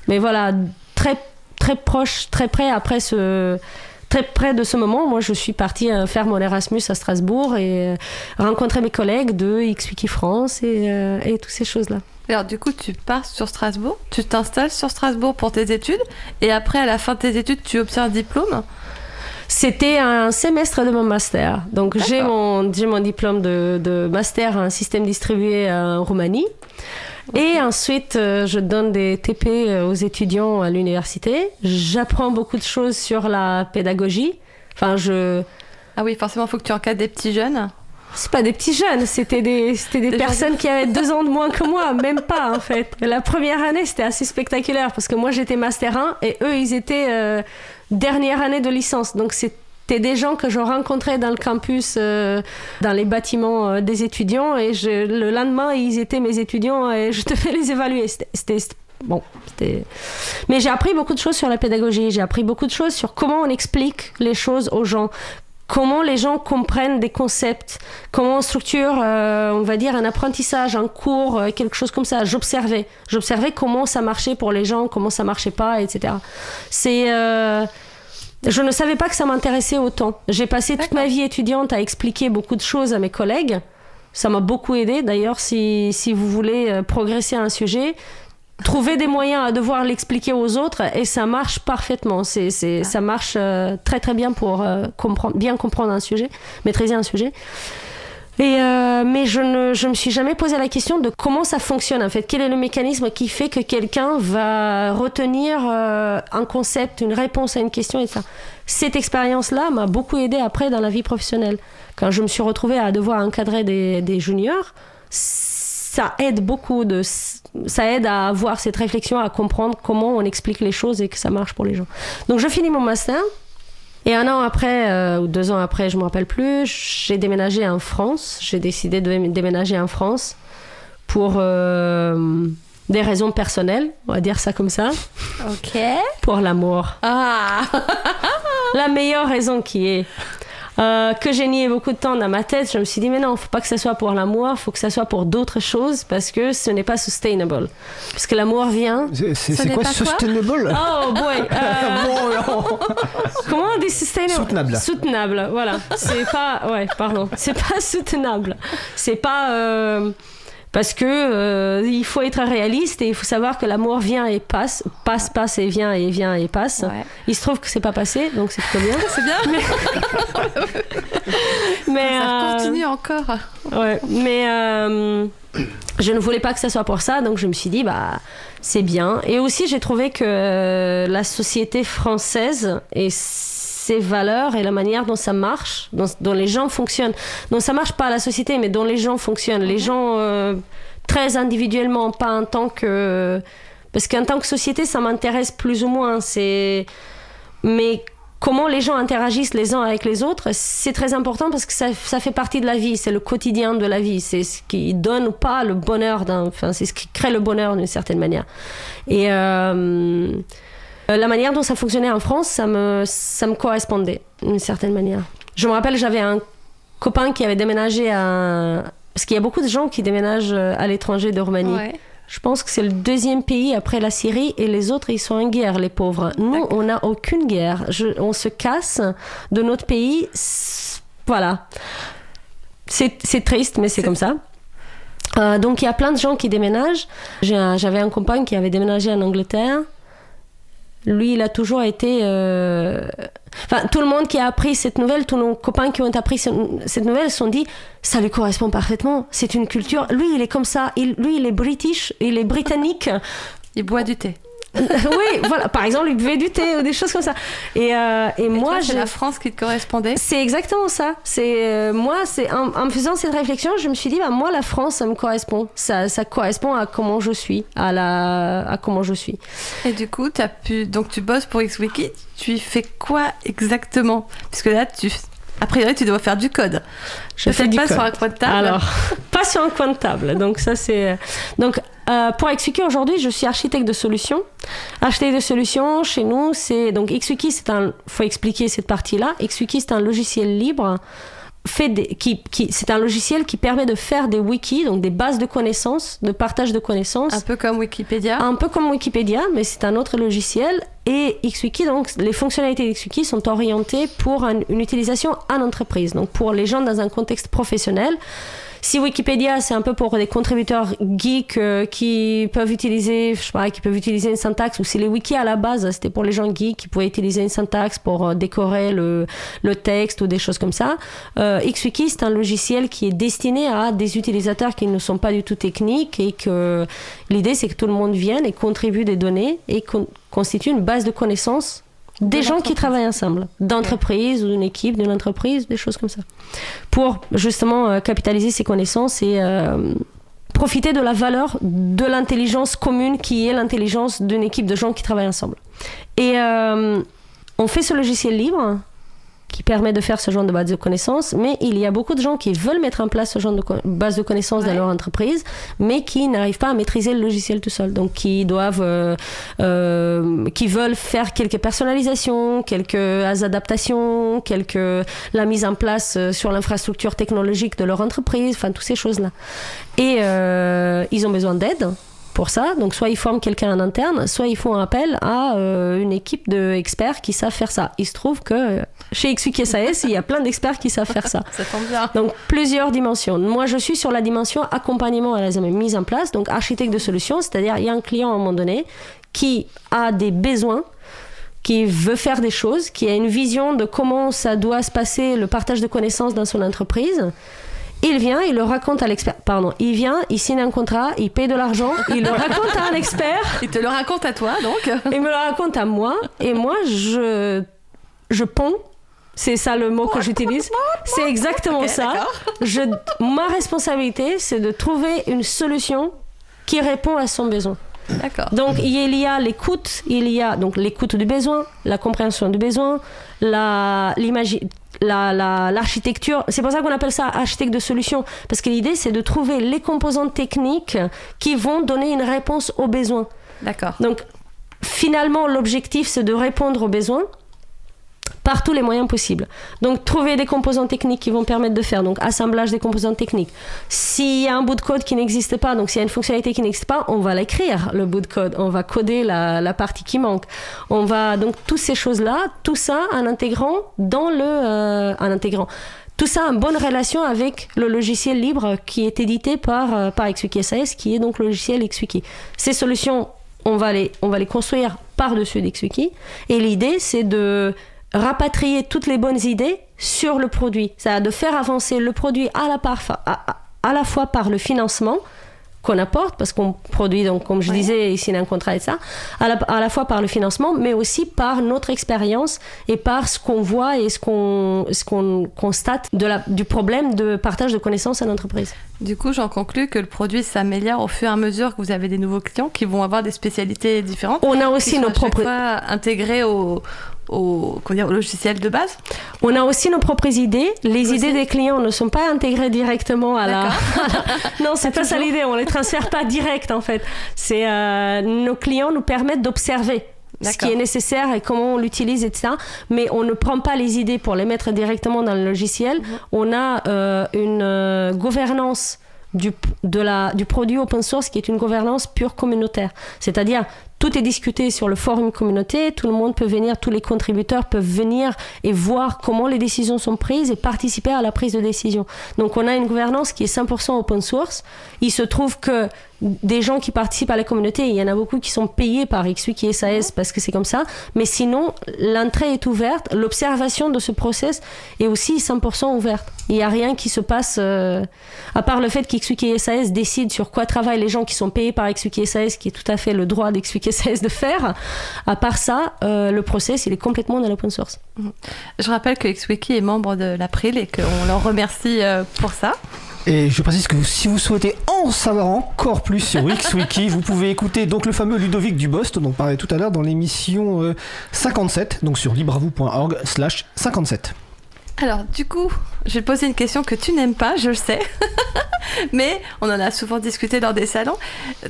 Mais voilà, très, très proche, très près après ce très près de ce moment, moi je suis partie euh, faire mon Erasmus à Strasbourg et euh, rencontrer mes collègues de XWiki France euh, et toutes ces choses-là. Alors du coup, tu pars sur Strasbourg, tu t'installes sur Strasbourg pour tes études, et après, à la fin de tes études, tu obtiens un diplôme? C'était un semestre de mon master. Donc j'ai mon, j'ai mon diplôme de, de master en système distribué en Roumanie. Et ensuite, euh, je donne des TP euh, aux étudiants à l'université. J'apprends beaucoup de choses sur la pédagogie. Enfin, je. Ah oui, forcément, il faut que tu encadres des petits jeunes. C'est pas des petits jeunes, c'était des, c'était des, Des personnes gens- qui avaient deux ans de moins que moi, même pas en fait. La première année, c'était assez spectaculaire parce que moi j'étais master 1 et eux ils étaient euh, dernière année de licence. Donc c'était des gens que je rencontrais dans le campus, euh, dans les bâtiments euh, des étudiants et je, le lendemain ils étaient mes étudiants et je devais les évaluer. C'était- C'était. c'était- Bon, c'était. Mais j'ai appris beaucoup de choses sur la pédagogie, j'ai appris beaucoup de choses sur comment on explique les choses aux gens, comment les gens comprennent des concepts, comment on structure, euh, on va dire, un apprentissage, un cours, euh, quelque chose comme ça? J'observais. J'observais comment ça marchait pour les gens, comment ça marchait pas, etc. C'est. euh, Je ne savais pas que ça m'intéressait autant. J'ai passé toute ma vie étudiante à expliquer beaucoup de choses à mes collègues. Ça m'a beaucoup aidé. D'ailleurs, si, si vous voulez progresser à un sujet, trouver des moyens à devoir l'expliquer aux autres et ça marche parfaitement. C'est, c'est, ça marche euh, très très bien pour euh, comprendre, bien comprendre un sujet, maîtriser un sujet. Et euh, mais je ne je me suis jamais posé la question de comment ça fonctionne en fait. Quel est le mécanisme qui fait que quelqu'un va retenir un concept, une réponse à une question et ça. Cette expérience-là m'a beaucoup aidé après dans la vie professionnelle. Quand je me suis retrouvée à devoir encadrer des, des juniors, ça aide beaucoup de ça aide à avoir cette réflexion, à comprendre comment on explique les choses et que ça marche pour les gens. Donc je finis mon master. Et un an après, euh, ou deux ans après, je ne me rappelle plus, j'ai déménagé en France. J'ai décidé de déménager en France pour euh, des raisons personnelles, on va dire ça comme ça, Ok. pour l'amour. Ah La meilleure raison qui est euh, que j'ai nié beaucoup de temps dans ma tête, je me suis dit mais non, faut pas que ça soit pour l'amour, faut que ça soit pour d'autres choses parce que ce n'est pas sustainable. Parce que l'amour vient. C'est quoi pas quoi sustainable? Oh boy. [laughs] euh, Bon. Comment on dit sustainable? Soutenable. Soutenable, voilà. C'est pas, ouais, pardon. C'est pas [laughs] soutenable. C'est pas euh, parce que euh, il faut être réaliste et il faut savoir que l'amour vient et passe, passe, passe et vient et vient et passe. Ouais. Il se trouve que c'est pas passé, donc c'est plutôt bien. [laughs] C'est bien, [laughs] Mais ça euh, continue encore. Ouais, mais euh, je ne voulais pas que ça soit pour ça, donc je me suis dit, bah, c'est bien. Et aussi, j'ai trouvé que la société française et ses valeurs et la manière dont ça marche, dont, dont les gens fonctionnent, dont ça marche pas à la société, mais dont les gens fonctionnent, les gens euh, très individuellement, pas en tant que. Parce qu'en tant que société, ça m'intéresse plus ou moins. C'est. Mais comment les gens interagissent les uns avec les autres, c'est très important parce que ça, ça fait partie de la vie, c'est le quotidien de la vie, c'est ce qui donne ou pas le bonheur, d'un- enfin c'est ce qui crée le bonheur d'une certaine manière. Et euh, la manière dont ça fonctionnait en France, ça me, ça me correspondait d'une certaine manière. Je me rappelle, j'avais un copain qui avait déménagé à... Parce qu'il y a beaucoup de gens qui déménagent à l'étranger de Roumanie. Ouais. Je pense que c'est le deuxième pays après la Syrie et les autres, ils sont en guerre, les pauvres. Nous, on n'a aucune guerre. Je- on se casse de notre pays. Voilà. C'est triste, mais c'est comme ça. Euh, donc, il y a plein de gens qui déménagent. J'ai un- J'avais un copain qui avait déménagé en Angleterre. Lui, il a toujours été. euh, Enfin, tout le monde qui a appris cette nouvelle, tous nos copains qui ont appris ce- cette nouvelle se sont dit ça lui correspond parfaitement. C'est une culture. Lui, il est comme ça. Lui, il est british, il est britannique. Il boit du thé. [laughs] oui, voilà. Par exemple, il buvait du thé ou des choses comme ça. Et, euh, et, Et moi, c'est la France qui te correspondait? c'est exactement ça. C'est euh, moi, c'est en, en me faisant cette réflexion, je me suis dit, bah, moi, la France, ça me correspond. Ça, ça correspond à comment je suis, à la, à comment je suis. Et du coup, as pu... donc tu bosses pour XWiki. Tu y fais quoi exactement? Puisque là, tu... a priori, tu dois faire du code. Je fais du pas code. sur un coin de table. Alors, [laughs] pas sur un coin de table. Donc ça c'est donc euh, pour XWiki aujourd'hui, je suis architecte de solutions. Architecte de solutions chez nous, c'est donc XWiki, c'est un faut expliquer cette partie-là. XWiki c'est un logiciel libre fait des, qui, qui, c'est un logiciel qui permet de faire des wikis, donc des bases de connaissances, de partage de connaissances. Un peu comme Wikipédia. Un peu comme Wikipédia, mais c'est un autre logiciel. Et XWiki, donc les fonctionnalités d'XWiki sont orientées pour une utilisation en entreprise, donc pour les gens dans un contexte professionnel. Si Wikipédia, c'est un peu pour des contributeurs geeks euh, qui peuvent utiliser, je sais pas, qui peuvent utiliser une syntaxe, ou si les wikis à la base, c'était pour les gens geeks qui pouvaient utiliser une syntaxe pour euh, décorer le, le texte ou des choses comme ça. Euh, XWiki, c'est un logiciel qui est destiné à des utilisateurs qui ne sont pas du tout techniques et que l'idée, c'est que tout le monde vienne et contribue des données et constitue une base de connaissances des gens qui travaillent ensemble, d'entreprise ou d'une équipe d'une entreprise, des choses comme ça, pour justement euh, capitaliser ces connaissances et euh, profiter de la valeur de l'intelligence commune qui est l'intelligence d'une équipe de gens qui travaillent ensemble. Et euh, on fait ce logiciel libre qui permet de faire ce genre de base de connaissances, mais il y a beaucoup de gens qui veulent mettre en place ce genre de base de connaissances dans leur entreprise, mais qui n'arrivent pas à maîtriser le logiciel tout seul. Donc, qui doivent, euh, euh, qui veulent faire quelques personnalisations, quelques adaptations, quelques la mise en place euh, sur l'infrastructure technologique de leur entreprise, enfin, toutes ces choses-là. Et ils ont besoin d'aide pour ça. Donc soit ils forment quelqu'un en interne, soit ils font appel à euh, une équipe d'experts qui savent faire ça. Il se trouve que chez XWiki SAS, il y a plein d'experts qui savent faire ça. [laughs] ça tombe bien. Donc plusieurs dimensions. Moi, je suis sur la dimension accompagnement à la mise en place, donc architecte de solutions, c'est-à-dire il y a un client à un moment donné qui a des besoins qui veut faire des choses, qui a une vision de comment ça doit se passer, le partage de connaissances dans son entreprise. Il vient, il le raconte à l'expert. Pardon, il vient, il signe un contrat, il paye de l'argent, il le raconte à un expert. Il te le raconte à toi, donc Il me le raconte à moi, et moi, je, je ponds. C'est ça le mot que j'utilise. C'est exactement ça. Je, ma responsabilité, c'est de trouver une solution qui répond à son besoin. D'accord. Donc il y a l'écoute, il y a donc l'écoute du besoin, la compréhension du besoin, la l'architecture. c'est pour ça qu'on appelle ça architecte de solution, parce que l'idée c'est de trouver les composantes techniques qui vont donner une réponse aux besoins. D'accord. Donc finalement l'objectif c'est de répondre aux besoins par tous les moyens possibles. Donc trouver des composants techniques qui vont permettre de faire donc assemblage des composants techniques. S'il y a un bout de code qui n'existe pas, donc s'il y a une fonctionnalité qui n'existe pas, on va l'écrire le bout de code, on va coder la, la, partie qui manque. On va donc toutes ces choses là, tout ça en intégrant dans le euh, en intégrant tout ça en bonne relation avec le logiciel libre qui est édité par, euh, par XWiki SAS, qui est donc le logiciel XWiki. Ces solutions, on va les, on va les construire par-dessus d'XWiki. Et l'idée, c'est de rapatrier toutes les bonnes idées sur le produit. Ça de faire avancer le produit à la, à la fois par le financement, qu'on apporte, parce qu'on produit, donc, comme je disais, ici, un contrat et ça, à la, à la, fois par le financement, mais aussi par notre expérience et par ce qu'on voit et ce qu'on qu'on constate de la, du problème de partage de connaissances à l'entreprise. Du coup, j'en conclus que le produit s'améliore au fur et à mesure que vous avez des nouveaux clients qui vont avoir des spécialités différentes. On a aussi nos propres. intégrés au, au, dire, au, logiciel de base On a aussi nos propres idées. Les idées des clients ne sont pas intégrées directement à la. [laughs] non, c'est pas ça l'idée. On les transfère pas direct en fait. C'est euh, nos clients nous permettent d'observer ce qui est nécessaire et comment on l'utilise, etc. Mais on ne prend pas les idées pour les mettre directement dans le logiciel. Mhm. On a euh, une euh, gouvernance du, de la, du produit open source qui est une gouvernance pure communautaire. C'est-à-dire, tout est discuté sur le forum communauté, tout le monde peut venir, tous les contributeurs peuvent venir et voir comment les décisions sont prises et participer à la prise de décision. Donc on a une gouvernance qui est 100% open source. Il se trouve que des gens qui participent à la communauté, il y en a beaucoup qui sont payés par XWiki SAS parce que c'est comme ça, mais sinon l'entrée est ouverte, l'observation de ce process est aussi 100% ouverte. Il n'y a rien qui se passe, euh, à part le fait qu'XWiki SAS décident sur quoi travaillent les gens qui sont payés par XWiki SAS, qui est tout à fait le droit d'XWiki SAS de faire. À part ça, euh, le process, il est complètement dans l'open source. Je rappelle que XWiki est membre de l'April et qu'on leur remercie euh, pour ça. Et je précise que si vous souhaitez en savoir encore plus sur [laughs] XWiki, vous pouvez écouter donc le fameux Ludovic Dubost dont on parlait tout à l'heure dans l'émission 57, donc sur libravou.org slash 57. Alors, du coup, je vais te poser une question que tu n'aimes pas, je le sais. [laughs] Mais on en a souvent discuté dans des salons.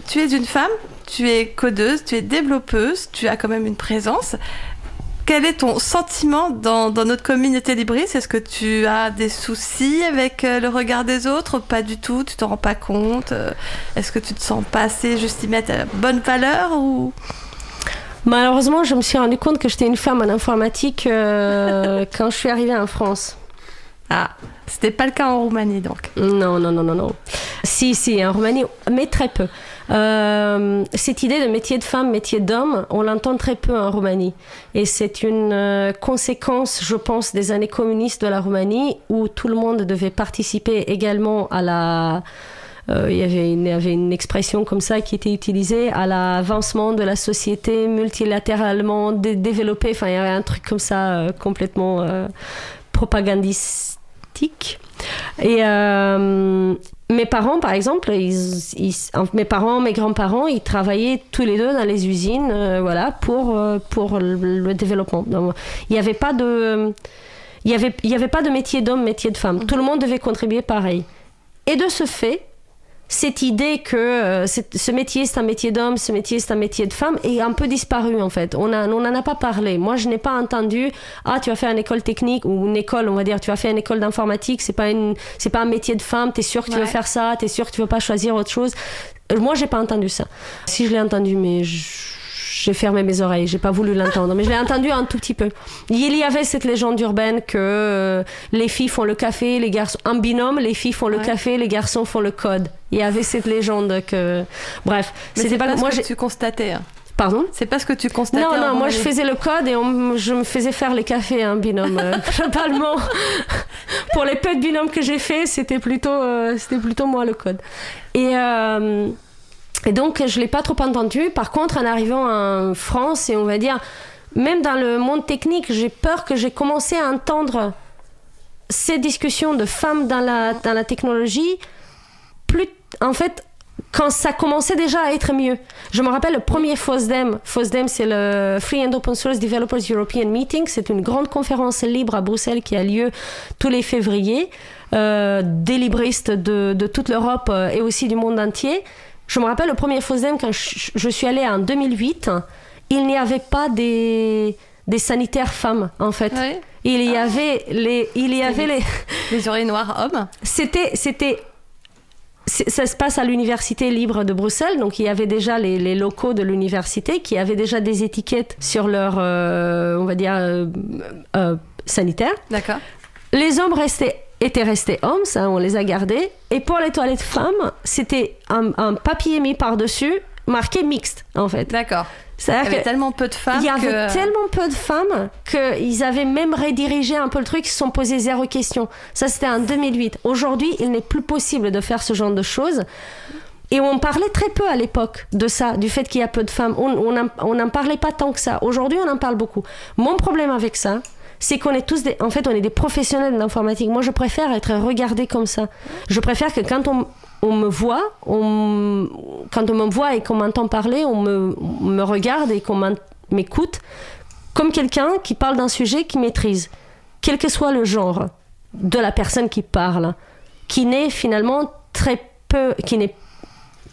Tu es une femme, tu es codeuse, tu es développeuse, tu as quand même une présence. quel est ton sentiment dans, notre communauté libriste? Est-ce que tu as des soucis avec euh, le regard des autres? Pas du tout, tu t'en rends pas compte? Euh, Est-ce que tu te sens pas assez juste y mettre à bonne valeur ou? Malheureusement, je me suis rendu compte que j'étais une femme en informatique euh, [laughs] quand je suis arrivée en France. Ah, c'était pas le cas en Roumanie donc. Non, non, non, non, non. Si, si, en Roumanie, mais très peu. Euh, cette idée de métier de femme, métier d'homme, on l'entend très peu en Roumanie. Et c'est une euh, conséquence, je pense, des années communistes de la Roumanie où tout le monde devait participer également à la... euh, il, y avait une, il y avait une expression comme ça qui était utilisée à l'avancement de la société multilatéralement dé- développée. Enfin, il y avait un truc comme ça euh, complètement euh, propagandistique. Et mes parents, par exemple, ils, ils- en- mes parents, mes grands-parents, ils travaillaient tous les deux dans les usines, voilà, pour pour le, le développement. Donc, il n'y avait pas de il y avait il y avait pas de métier d'homme, métier de femme. Tout le monde devait contribuer pareil. Et de ce fait, cette idée que euh, ce métier c'est un métier d'homme, ce métier c'est un métier de femme est un peu disparu en fait. On a- on n'en a pas parlé. Moi, je n'ai pas entendu ah tu vas faire une école technique ou une école, on va dire, tu vas faire une école d'informatique, c'est pas une c'est pas un métier de femme. T'es sûr que tu veux faire ça, t'es sûr que tu veux pas choisir autre chose. Euh, Moi, j'ai pas entendu ça. Si je l'ai entendu, mais je- j'ai fermé mes oreilles, j'ai pas voulu l'entendre, mais je l'ai entendu un tout petit peu. Il y avait cette légende urbaine que euh, les filles font le café, les garçons en binôme, les filles font le Ouais. café, les garçons font le code. Il y avait cette légende que bref, c'était c'est pas, moi ce j'ai que tu constatais. hein. pardon? C'est pas ce que tu constatais. non, non, moi je faisais le code et on- je me faisais faire les cafés en binôme. euh, [laughs] globalement, [laughs] pour les peu de binômes que j'ai fait, c'était plutôt, euh, c'était plutôt moi le code. Et, euh, et donc je l'ai pas trop entendu. Par contre, en arrivant en France et on va dire, même dans le monde technique, j'ai peur que j'ai commencé à entendre ces discussions de femmes dans la, dans la technologie plus en fait quand ça commençait déjà à être mieux. Je me rappelle le premier FOSDEM. FOSDEM, c'est le Free and Open Source Developers European Meeting. C'est une grande conférence libre à Bruxelles qui a lieu tous les février. Euh, des libristes de, de toute l'Europe euh, et aussi du monde entier. Je me rappelle le premier FOSDEM quand je, je suis allée en 2008. Il n'y avait pas des, des sanitaires femmes, en fait. Ouais. Il y avait les... Il y avait les Les oreilles noires hommes. c'était c'était ça se passe à l'université libre de Bruxelles, donc il y avait déjà les, les locaux de l'université qui avaient déjà des étiquettes sur leur, euh, on va dire, euh, euh, sanitaire. D'accord. Les hommes restaient, étaient restés hommes, ça on les a gardés. Et pour les toilettes femmes, c'était un, un papier mis par-dessus, marqué mixte en fait. D'accord. Il y avait tellement peu de femmes il y avait tellement peu de femmes qu'ils avaient même redirigé un peu le truc, ils se sont posés zéro question. Ça, c'était en 2008. Aujourd'hui, il n'est plus possible de faire ce genre de choses. Et on parlait très peu à l'époque de ça, du fait qu'il y a peu de femmes. On on n'en on n'en parlait pas tant que ça. Aujourd'hui, on en parle beaucoup. Mon problème avec ça, c'est qu'on est tous des, en fait, on est des professionnels de l'informatique. Moi, je préfère être regardé comme ça. Je préfère que quand on, me voit, on, quand on me voit et qu'on m'entend parler, on me, on me regarde et qu'on m'écoute comme quelqu'un qui parle d'un sujet qu'il maîtrise, quel que soit le genre de la personne qui parle, qui n'est finalement très peu, qui n'est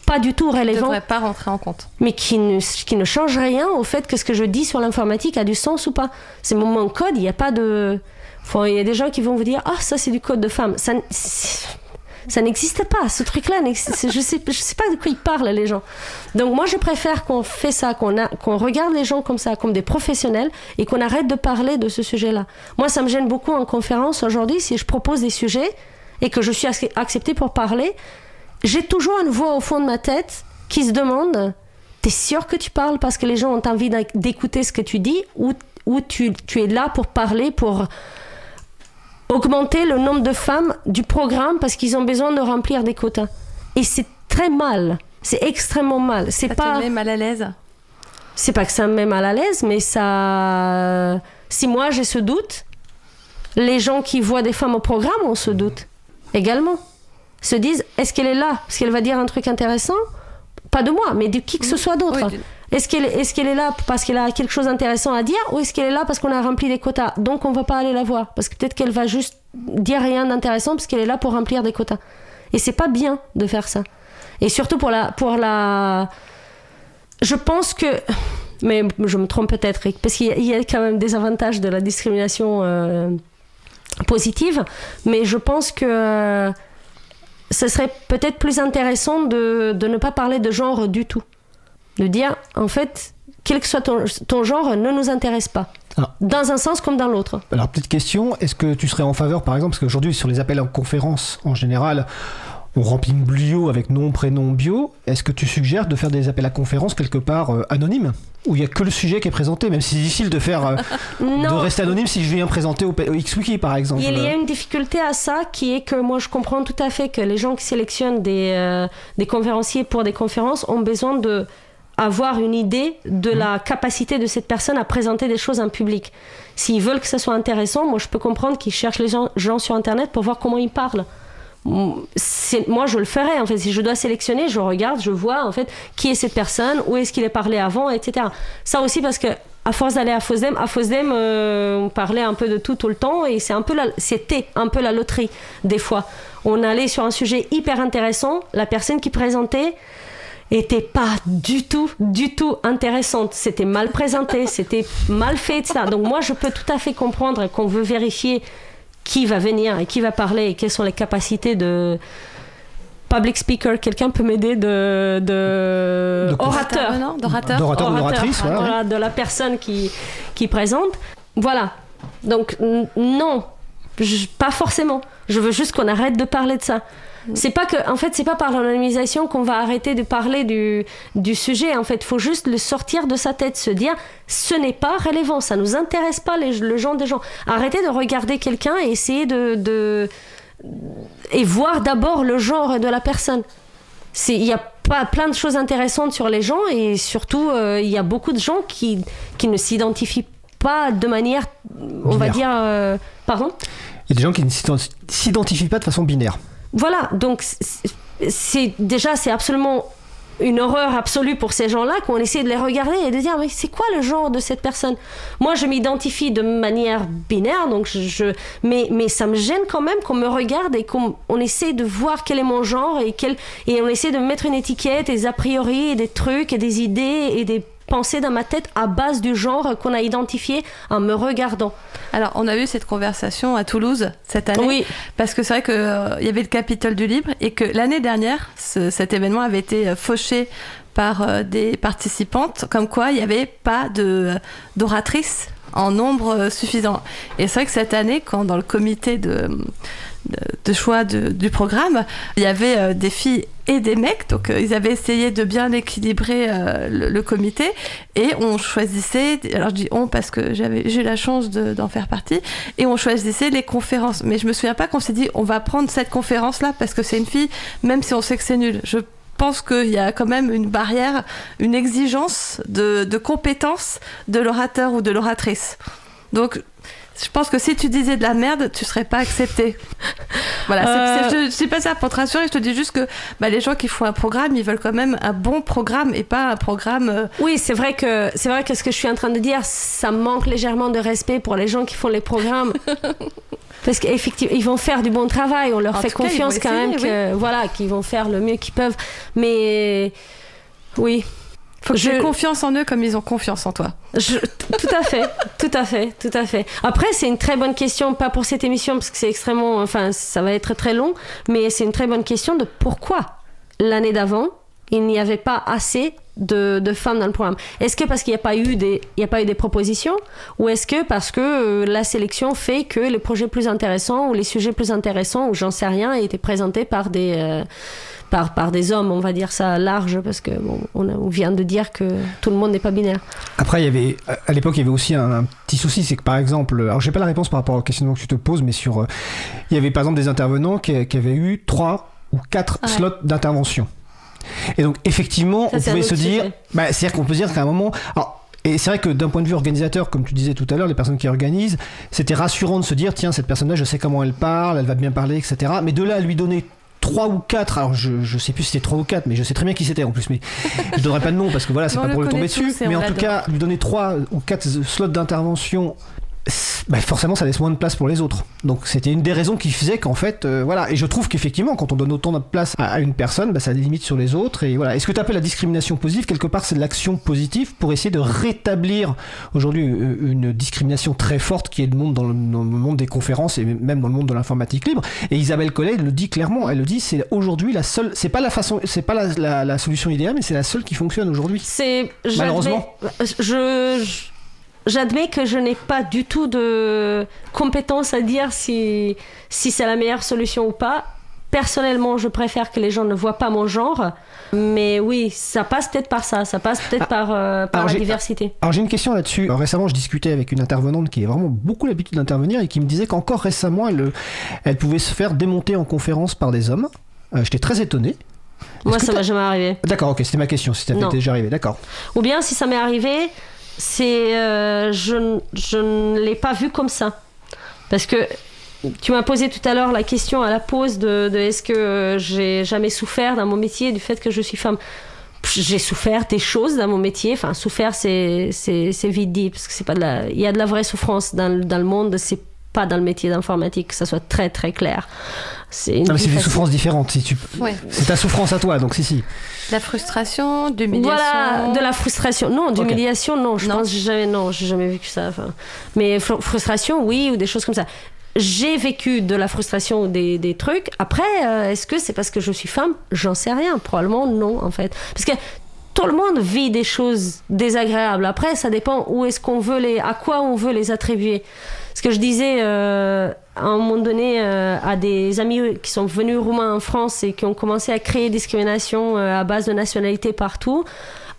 pas du tout ne relevant devrait pas rentrer en compte. mais qui ne, qui ne change rien au fait que ce que je dis sur l'informatique a du sens ou pas. C'est mon, mon code, il n'y a pas de... Il y a des gens qui vont vous dire, ah, ça c'est du code de femme. Ça, ça n'existe pas, ce truc-là. Je sais, je sais pas de quoi ils parlent, les gens. Donc moi, je préfère qu'on fait ça, qu'on regarde les gens comme ça, comme des professionnels, et qu'on arrête de parler de ce sujet-là. Moi, ça me gêne beaucoup en conférence aujourd'hui, si je propose des sujets et que je suis ac- acceptée pour parler, j'ai toujours une voix au fond de ma tête qui se demande T'es sûr que tu parles parce que les gens ont envie d'écouter ce que tu dis ou, ou tu, tu es là pour parler, pour augmenter le nombre de femmes du programme parce qu'ils ont besoin de remplir des quotas Et c'est très mal. C'est extrêmement mal. C'est Ça pas te met mal à l'aise? C'est pas que ça me met mal à l'aise, mais ça. Si moi j'ai ce doute, les gens qui voient des femmes au programme ont ce doute également. Se disent est-ce qu'elle est là? Est-ce qu'elle va dire un truc intéressant? Pas de moi, mais de qui que ce soit d'autre. Oui, Est-ce qu'elle est, est là parce qu'elle a quelque chose d'intéressant à dire ou est-ce qu'elle est là parce qu'on a rempli les quotas? Donc on va pas aller la voir parce que peut-être qu'elle va juste dire rien d'intéressant parce qu'elle est là pour remplir des quotas. Et c'est pas bien de faire ça. Et surtout pour la pour la je pense que Mais je me trompe peut-être, parce qu'il y, a- il y a quand même des avantages de la discrimination euh, positive, mais je pense que euh, ce serait peut-être plus intéressant de, de ne pas parler de genre du tout. De dire, en fait, quel que soit ton, ton genre, ne nous intéresse pas. Ah. Dans un sens comme dans l'autre. Alors, petite question, est-ce que tu serais en faveur, par exemple, parce qu'aujourd'hui, sur les appels en conférence, en général, on remplit une bio avec nom, prénom, bio. Est-ce que tu suggères de faire des appels à conférence quelque part euh, anonymes? Où il n'y a que le sujet qui est présenté, même si c'est difficile de faire. euh, [laughs] de rester anonyme si je viens présenter au, au XWiki, par exemple. Il y a une difficulté à ça qui est que moi je comprends tout à fait que les gens qui sélectionnent des, euh, des conférenciers pour des conférences ont besoin de avoir une idée de la capacité de cette personne à présenter des choses en public. S'ils veulent que ça soit intéressant, moi je peux comprendre qu'ils cherchent les gens, gens sur internet pour voir comment ils parlent. Moi je le ferais en fait. Si je dois sélectionner, je regarde, je vois en fait qui est cette personne, où est-ce qu'il est parlé avant, etc. Ça aussi parce que à force d'aller à Fosdem, à Fosdem, euh, on parlait un peu de tout tout le temps et c'est un peu c'était un peu la loterie des fois. On allait sur un sujet hyper intéressant, la personne qui présentait était pas du tout, du tout intéressante. C'était mal présenté, [laughs] c'était mal fait, etc. Donc moi, je peux tout à fait comprendre qu'on veut vérifier qui va venir et qui va parler et quelles sont les capacités de public speaker. Quelqu'un peut m'aider de, de, De orateur d'orateur. D'orateur ou orateur, d'oratrice, voilà, ouais. voilà, de la personne qui, qui présente. Voilà. Donc, non, Je- pas forcément. Je veux juste qu'on arrête de parler de ça. C'est pas que, en fait, c'est pas par l'anonymisation qu'on va arrêter de parler du, du sujet. En fait, il faut juste le sortir de sa tête, se dire, ce n'est pas relevant, ça nous intéresse pas les, le genre des gens. Arrêtez de regarder quelqu'un et essayer de, de et voir d'abord le genre de la personne. C'est, il y a pas plein de choses intéressantes sur les gens et surtout euh, il y a beaucoup de gens qui, qui ne s'identifient pas de manière, on va dire, euh, pardon? Il y a des gens qui ne s'ident- s'identifient pas de façon binaire. Voilà, donc c'est- déjà c'est absolument une horreur absolue pour ces gens-là qu'on essaie de les regarder et de dire mais c'est quoi le genre de cette personne? Moi je m'identifie de manière binaire donc je, mais mais ça me gêne quand même qu'on me regarde et qu'on on essaie de voir quel est mon genre et quel et on essaie de me mettre une étiquette des a priori des trucs et des idées et des dans ma tête à base du genre qu'on a identifié en me regardant. Alors, on a eu cette conversation à Toulouse cette année. Oui, Parce que c'est vrai qu'il y avait le Capitole du Libre et que l'année dernière, ce- cet événement avait été euh, fauché par euh, des participantes, comme quoi il n'y avait pas de d'oratrices en nombre euh, suffisant. Et c'est vrai que cette année, quand dans le comité de, de, choix de- du programme, il y avait euh, des filles et des mecs, donc euh, ils avaient essayé de bien équilibrer euh, le, comité et on choisissait, alors je dis on parce que j'avais j'ai eu la chance de- d'en faire partie, et on choisissait les conférences. Mais je me souviens pas qu'on s'est dit on va prendre cette conférence là parce que c'est une fille, même si on sait que c'est nul. Je pense qu'il y a quand même une barrière, une exigence de, de compétence de l'orateur ou de l'oratrice. Donc je pense que si tu disais de la merde, tu serais pas accepté. [laughs] Voilà, c'est- Euh. c'est- pas ça pour te rassurer, je te dis juste que bah, les gens qui font un programme, ils veulent quand même un bon programme et pas un programme. euh, Oui, c'est vrai que c'est vrai que ce que je suis en train de dire, ça manque légèrement de respect pour les gens qui font les programmes. [laughs] Parce qu'effectivement, ils vont faire du bon travail, on leur En fait cas, confiance quand même voilà, qu'ils vont faire le mieux qu'ils peuvent. Mais oui, faut que Je- aies confiance en eux comme ils ont confiance en toi. je- tout à fait, tout à fait, tout à fait. Après, c'est une très bonne question, pas pour cette émission parce que c'est extrêmement, enfin, ça va être très long, mais c'est une très bonne question de pourquoi l'année d'avant il n'y avait pas assez de, de femmes dans le programme. Est-ce que parce qu'il n'y a pas eu des, il y a pas eu des propositions, ou est-ce que parce que euh, la sélection fait que les projets plus intéressants ou les sujets plus intéressants ou j'en sais rien étaient présentés par des euh, par, par des hommes, on va dire ça large, parce que bon, on, vient de dire que tout le monde n'est pas binaire. Après, il y avait, à l'époque, il y avait aussi un, un petit souci, c'est que par exemple, alors j'ai pas la réponse par rapport au questionnement que tu te poses, mais sur, euh, il y avait par exemple des intervenants qui, qui avaient eu trois ou quatre Ouais. slots d'intervention. Et donc, effectivement, Ça, on pouvait se dire, bah, c'est-à-dire qu'on peut dire qu'à un moment, alors, et c'est vrai que d'un point de vue organisateur, comme tu disais tout à l'heure, les personnes qui organisent, c'était rassurant de se dire, tiens, cette personne-là, je sais comment elle parle, elle va bien parler, etc. Mais de là à lui donner trois ou quatre, alors je, je sais plus si c'était trois ou quatre, mais je sais très bien qui c'était en plus, mais je donnerai pas de nom parce que voilà, c'est [laughs] pas pour le tomber dessus. Mais en tout cas, lui donner trois ou quatre slots d'intervention bah, forcément ça laisse moins de place pour les autres. Donc c'était une des raisons qui faisait qu'en fait, euh, voilà. Et je trouve qu'effectivement, quand on donne autant de place à, à une personne, bah, ça limites sur les autres. Et voilà. Et ce que tu appelles la discrimination positive, quelque part, c'est de l'action positive pour essayer de rétablir aujourd'hui euh, une discrimination très forte qui est le monde dans le, dans le monde des conférences et même dans le monde de l'informatique libre. Et Isabelle Collet le dit clairement. Elle le dit, c'est aujourd'hui la seule. C'est pas la façon, c'est pas la, la- la solution idéale, mais c'est la seule qui fonctionne aujourd'hui. C'est Malheureusement. Je, je- j'admets que je n'ai pas du tout de compétence à dire si si c'est la meilleure solution ou pas. Personnellement, je préfère que les gens ne voient pas mon genre, mais oui, ça passe peut-être par ça, ça passe peut-être Ah, par, euh, par la diversité. Alors j'ai une question là-dessus. Récemment, je discutais avec une intervenante qui a vraiment beaucoup l'habitude d'intervenir et qui me disait qu'encore récemment, elle, elle pouvait se faire démonter en conférence par des hommes. Euh, J'étais très étonné. Moi, ça m'est jamais arrivé. D'accord, ok, c'était ma question, si ça Non. t'était déjà arrivé, d'accord. Ou bien, si ça m'est arrivé, c'est euh, je, je ne l'ai pas vu comme ça. Parce que tu m'as posé tout à l'heure la question à la pause de, de est-ce que euh, j'ai jamais souffert dans mon métier du fait que je suis femme. J'ai souffert des choses dans mon métier. Enfin, souffert, c'est c'est c'est vite dit parce que c'est pas de la. Il y a de la vraie souffrance dans, dans le monde. C'est pas dans le métier d'informatique, que ça soit très très clair. C'est une Non, mais c'est des facile. souffrances différentes. Si tu... Ouais. C'est ta souffrance à toi, donc si, si. La frustration, d'humiliation. Voilà, de la frustration. Non, d'humiliation, non. Je Non. pense que j'ai jamais, non, j'ai jamais vécu ça. enfin. Mais fr- frustration, oui, ou des choses comme ça. J'ai vécu de la frustration ou des, des trucs. Après, euh, est-ce que c'est parce que je suis femme? J'en sais rien. Probablement non, en fait. Parce que tout le monde vit des choses désagréables. Après, ça dépend où est-ce qu'on veut les, à quoi on veut les attribuer. Ce que je disais euh, à un moment donné euh, à des amis qui sont venus roumains en France et qui ont commencé à créer discrimination euh, à base de nationalité partout.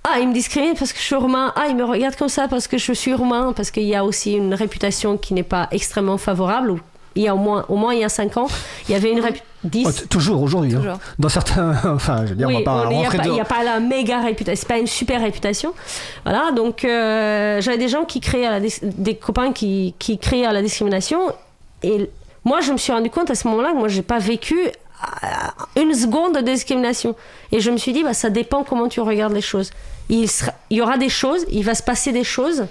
Ah, ils me discriminent parce que je suis roumain. Ah, ils me regardent comme ça parce que je suis roumain. Parce qu'il y a aussi une réputation qui n'est pas extrêmement favorable. Il y a au moins, au moins il y a 5 ans, il y avait une réputation. 10 Oh, toujours aujourd'hui. hein. Dans certains. [laughs] Enfin, je veux dire, on va pas il n'y a, a pas la méga réputation, c'est pas une super réputation. Voilà, donc euh, j'avais des gens qui créaient à la dis- des copains qui, qui créaient à la discrimination. Et moi, je me suis rendu compte à ce moment-là que moi, j'ai pas vécu euh, une seconde de discrimination. Et je me suis dit, bah, ça dépend comment tu regardes les choses. Il, sera- il y aura des choses, il va se passer des choses.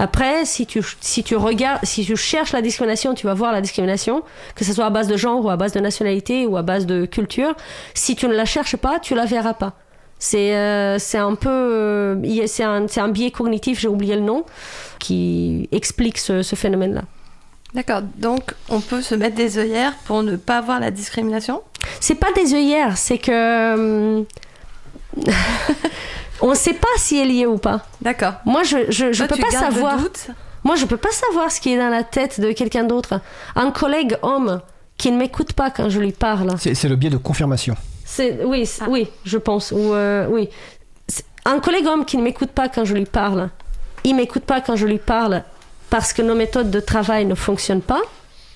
Après, si tu, si tu regardes, si tu cherches la discrimination, tu vas voir la discrimination, que ce soit à base de genre ou à base de nationalité ou à base de culture. Si tu ne la cherches pas, tu la verras pas. C'est euh, un peu. euh, c'est un, un biais cognitif, j'ai oublié le nom, qui explique ce, ce phénomène-là. D'accord, donc on peut se mettre des œillères pour ne pas voir la discrimination? C'est pas des œillères, c'est que. hum, [laughs] on ne sait pas si elle y est ou pas. D'accord. Moi, je, je, je Toi, peux tu pas savoir. doute Moi, je peux pas savoir ce qui est dans la tête de quelqu'un d'autre. Un collègue homme qui ne m'écoute pas quand je lui parle. C'est c'est le biais de confirmation. C'est oui, c'est- oui, je pense. Ou euh, oui, un collègue homme qui ne m'écoute pas quand je lui parle. Il m'écoute pas quand je lui parle parce que nos méthodes de travail ne fonctionnent pas,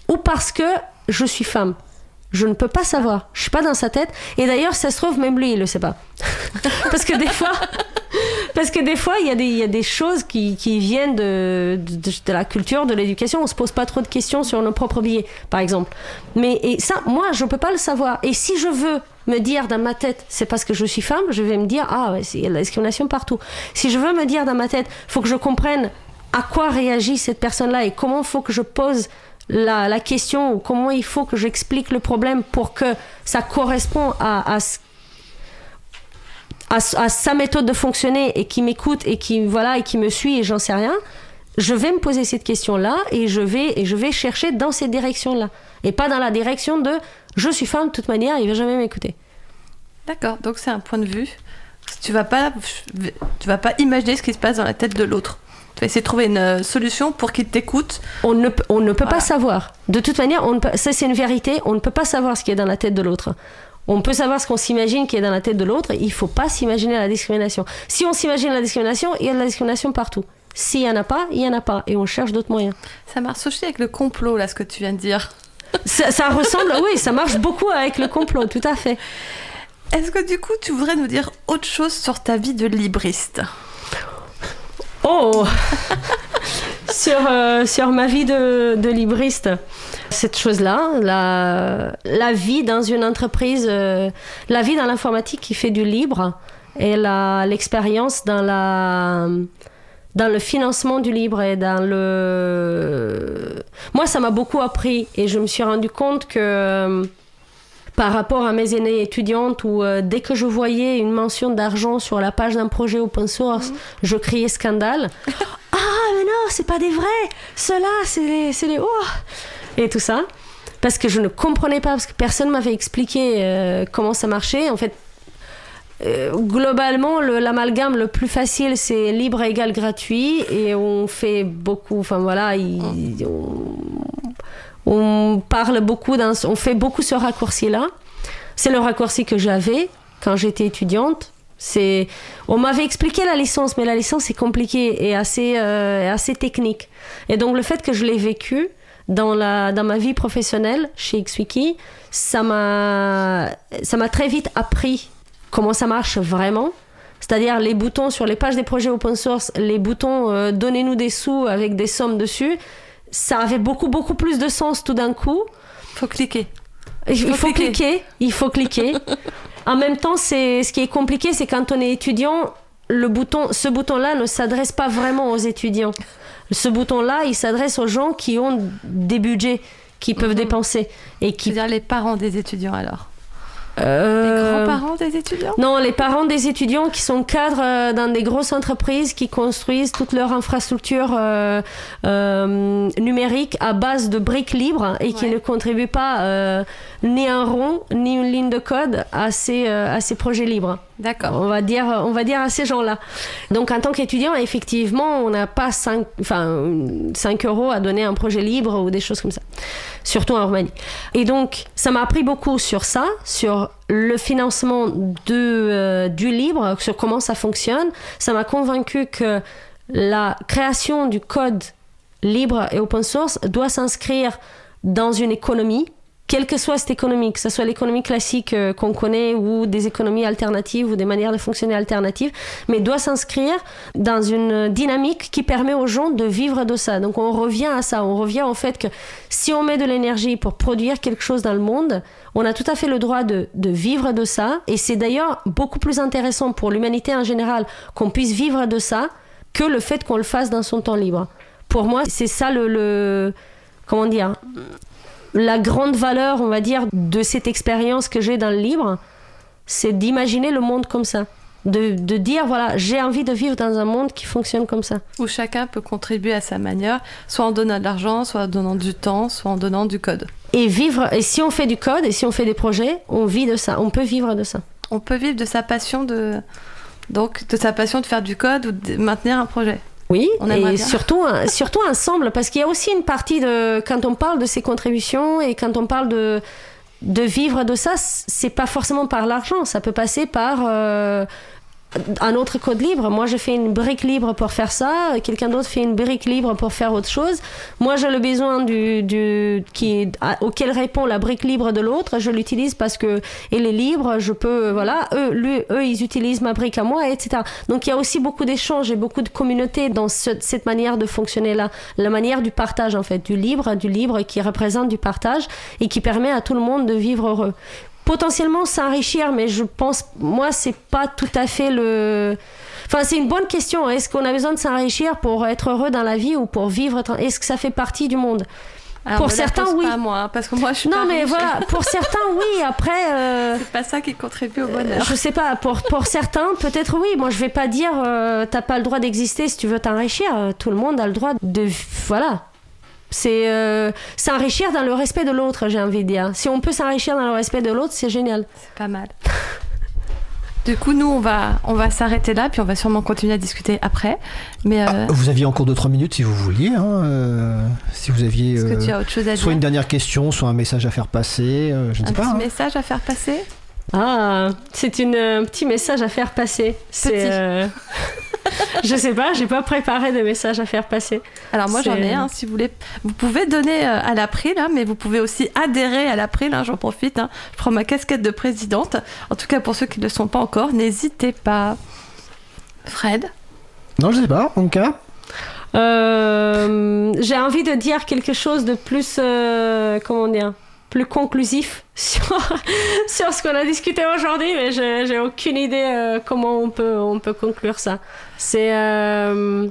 ou parce que je suis femme. Je ne peux pas savoir. Je suis pas dans sa tête. Et d'ailleurs, ça se trouve, même lui, il le sait pas. [laughs] parce que des fois, parce que des fois, il y a des, choses qui, viennent de, la culture, de l'éducation. On se pose pas trop de questions sur nos propres billets, par exemple. Mais et ça, moi, je peux pas le savoir. Et si je veux me dire dans ma tête, c'est parce que je suis femme, je vais me dire, ah, ouais, la discrimination partout. Si je veux me dire dans ma tête, faut que je comprenne à quoi réagit cette personne-là et comment faut que je pose la, la question comment il faut que j'explique le problème pour que ça correspond à, à à, à sa méthode de fonctionner et qui m'écoute et qui voilà et qui me suit et j'en sais rien, je vais me poser cette question-là et je vais et je vais chercher dans cette direction-là et pas dans la direction de je suis femme de toute manière, il va jamais m'écouter. D'accord, donc c'est un point de vue. Tu vas pas, tu vas pas imaginer ce qui se passe dans la tête de l'autre. Tu vas essayer de trouver une euh, solution pour qu'il t'écoute. On ne, peut- on ne peut Voilà. pas savoir. De toute manière, on ne peut, ça c'est une vérité, on ne peut pas savoir ce qui est dans la tête de l'autre. On peut savoir ce qu'on s'imagine qui est dans la tête de l'autre, il faut pas s'imaginer la discrimination. Si on s'imagine la discrimination, il y a de la discrimination partout. S'il y en a pas, il y en a pas, et on cherche d'autres moyens. Ça marche aussi avec le complot, là, ce que tu viens de dire. Ça, ça ressemble, oui, ça marche beaucoup avec le complot, tout à fait. Est-ce que du coup, tu voudrais nous dire autre chose sur ta vie de libriste? Oh. [laughs] Sur, euh, sur ma vie de, de libriste, cette chose-là, la, la vie dans une entreprise, euh, la vie dans l'informatique qui fait du libre et l'expérience dans la, dans le financement du livre et dans le... Moi, ça m'a beaucoup appris et je me suis rendu compte que euh, par rapport à mes aînées étudiantes où euh, dès que je voyais une mention d'argent sur la page d'un projet open source, Mhm. je criais scandale. [laughs] ah, mais non, c'est pas des vrais. Ceux-là, c'est les, c'est les... Oh et tout ça. Parce que je ne comprenais pas, parce que personne m'avait expliqué euh, comment ça marchait. En fait, euh, globalement, le- l'amalgame le plus facile, c'est libre égal gratuit. Et on fait beaucoup, enfin voilà, il- on, on parle beaucoup, on fait beaucoup ce raccourci-là. C'est le raccourci que j'avais quand j'étais étudiante. On m'avait expliqué la licence, mais la licence est compliquée et assez, euh, technique. Et donc le fait que je l'ai vécu dans, ma vie professionnelle chez XWiki, ça m'a, ça m'a très vite appris comment ça marche vraiment. C'est-à-dire les boutons sur les pages des projets open source, les boutons euh, donnez-nous des sous avec des sommes dessus, ça avait beaucoup beaucoup plus de sens tout d'un coup. Faut cliquer. Il faut faut, cliquer. cliquer. il faut cliquer. [laughs] en même temps, c'est ce qui est compliqué, c'est quand on est étudiant, le bouton, ce bouton-là ne s'adresse pas vraiment aux étudiants. Ce bouton-là, il s'adresse aux gens qui ont des budgets qui peuvent Mhm. dépenser et qui C'est-à-dire les parents des étudiants alors. Les Euh, grands-parents des étudiants? Non, les parents des étudiants qui sont cadres euh, dans des grosses entreprises qui construisent toute leur infrastructure euh, euh, numérique à base de briques libres et qui ne contribuent pas euh, ni un rond ni une ligne de code à ces, euh, à ces projets libres. D'accord. On va dire, on va dire à ces gens-là. Donc en tant qu'étudiant, effectivement, on n'a pas 5, enfin, 5 euros à donner à un projet libre ou des choses comme ça. Surtout en Roumanie. Et donc, ça m'a appris beaucoup sur ça, sur le financement de, euh, du libre, sur comment ça fonctionne. Ça m'a convaincu que la création du code libre et open source doit s'inscrire dans une économie, quelle que soit cette économie, que ce soit l'économie classique euh, qu'on connaît ou des économies alternatives ou des manières de fonctionner alternatives, mais doit s'inscrire dans une dynamique qui permet aux gens de vivre de ça. Donc on revient à ça, on revient au fait que si on met de l'énergie pour produire quelque chose dans le monde, on a tout à fait le droit de, vivre de ça, et c'est d'ailleurs beaucoup plus intéressant pour l'humanité en général qu'on puisse vivre de ça que le fait qu'on le fasse dans son temps libre. Pour moi, c'est ça le comment dire la grande valeur, on va dire, de cette expérience que j'ai dans le livre, c'est d'imaginer le monde comme ça. De, de dire, voilà, j'ai envie de vivre dans un monde qui fonctionne comme ça. Où chacun peut contribuer à sa manière, soit en donnant de l'argent, soit en donnant du temps, soit en donnant du code. Et vivre, et si on fait du code, et si on fait des projets, on vit de ça, on peut vivre de ça. On peut vivre de sa passion de donc de sa passion de faire du code ou de maintenir un projet. Oui, On et bien. surtout, surtout ensemble, parce qu'il y a aussi une partie de quand on parle de ces contributions et quand on parle de de vivre de ça, c'est pas forcément par l'argent, ça peut passer par euh, un autre code libre. Moi, je fais une brique libre pour faire ça, quelqu'un d'autre fait une brique libre pour faire autre chose. Moi, j'ai le besoin du, du qui auquel répond la brique libre de l'autre, je l'utilise parce que elle est libre, je peux voilà, eux lui, eux ils utilisent ma brique à moi, etc. Donc il y a aussi beaucoup d'échanges et beaucoup de communautés dans ce- cette manière de fonctionner là, la manière du partage en fait, du libre, du libre qui représente du partage et qui permet à tout le monde de vivre heureux potentiellement s'enrichir, mais je pense, moi, c'est pas tout à fait le. Enfin, c'est une bonne question. Est-ce qu'on a besoin de s'enrichir pour être heureux dans la vie ou pour vivre Est-ce que ça fait partie du monde? Alors, Pour certains, oui. Pas moi, hein, parce que moi je suis Non, pas mais riche. voilà. Pour [laughs] certains, oui. Après, euh, C'est pas ça qui contribue au bonheur. je sais pas. Pour pour certains, peut-être oui. Moi, je vais pas dire euh, t'as pas le droit d'exister si tu veux t'enrichir. Euh, Tout le monde a le droit de voilà. C'est euh, s'enrichir dans le respect de l'autre, j'ai envie de dire. Si on peut s'enrichir dans le respect de l'autre, c'est génial. C'est pas mal. [laughs] Du coup, nous, on va, on va s'arrêter là, puis on va sûrement continuer à discuter après. Mais euh, Ah, vous aviez encore 2-3 minutes si vous vouliez. hein, euh, si vous aviez est-ce que euh, tu as autre chose à soit une dernière question, soit un message à faire passer. euh, je ne Un sais petit pas. hein. message à faire passer? Ah, c'est une, un petit message à faire passer. C'est, Petit. euh, [laughs] je sais pas, j'ai pas préparé de message à faire passer. Alors moi j'en ai un, si vous voulez. Vous pouvez donner euh, à l'April, hein, mais vous pouvez aussi adhérer à l'April, hein, j'en profite. hein. Je prends ma casquette de présidente. En tout cas pour ceux qui ne le sont pas encore, n'hésitez pas. Fred? Non, je sais pas. En cas. Euh, j'ai envie de dire quelque chose de plus, euh, comment dire, plus conclusif [laughs] sur, sur ce qu'on a discuté aujourd'hui, mais j'ai, aucune idée euh, comment on peut, on peut conclure ça. C'est, euh,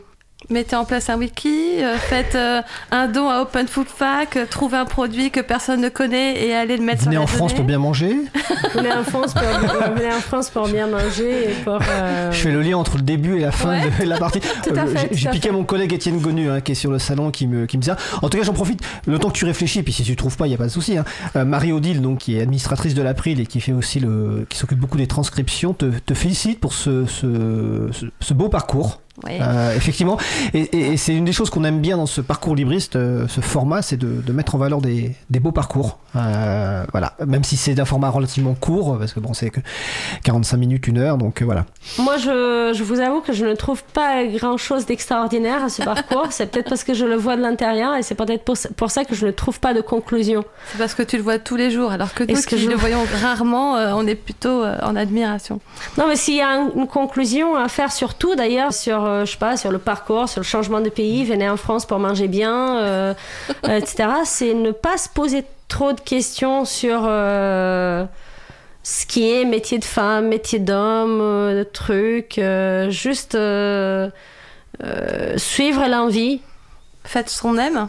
Mettez en place un wiki, euh, faites euh, un don à Open Food Fac, euh, trouvez un produit que personne ne connaît et allez le mettre Venez sur la en France donnée. pour bien manger. Venez en France pour, venez en France pour bien manger et pour. euh, Je fais le lien entre le début et la fin Ouais. de la partie. [laughs] Euh, j'ai- piqué à mon collègue Étienne Gonu, hein, qui est sur le salon, qui me, qui me disait. En tout cas, j'en profite. Le temps que tu réfléchis, et puis si tu trouves pas, il y a pas de souci. Hein. Euh, Marie-Odile, donc, qui est administratrice de l'April et qui fait aussi le, qui s'occupe beaucoup des transcriptions, te, te félicite pour ce, ce, ce- ce beau parcours. Ouais. Euh, effectivement, et, et- et c'est une des choses qu'on aime bien dans ce parcours libriste, euh, ce format, c'est de, de mettre en valeur des, des beaux parcours. Euh, voilà, même si c'est d'un format relativement court, parce que bon, c'est que 45 minutes, une heure, donc euh, voilà. Moi, je, je vous avoue que je ne trouve pas grand chose d'extraordinaire à ce parcours. c'est peut-être parce que je le vois de l'intérieur et c'est peut-être pour, pour ça que je ne trouve pas de conclusion. C'est parce que tu le vois tous les jours, alors que nous Est-ce que qui je- le voyons rarement, euh, on est plutôt euh, en admiration. Non, mais s'il y a un- une conclusion à faire sur tout, d'ailleurs, sur, euh, je sais pas, sur le parcours, sur le changement de pays, venez en France pour manger bien, euh, [laughs] etc., c'est ne pas se poser trop de questions sur euh, ce qui est métier de femme, métier d'homme, trucs, euh, juste suivre l'envie. Faites ce qu'on aime.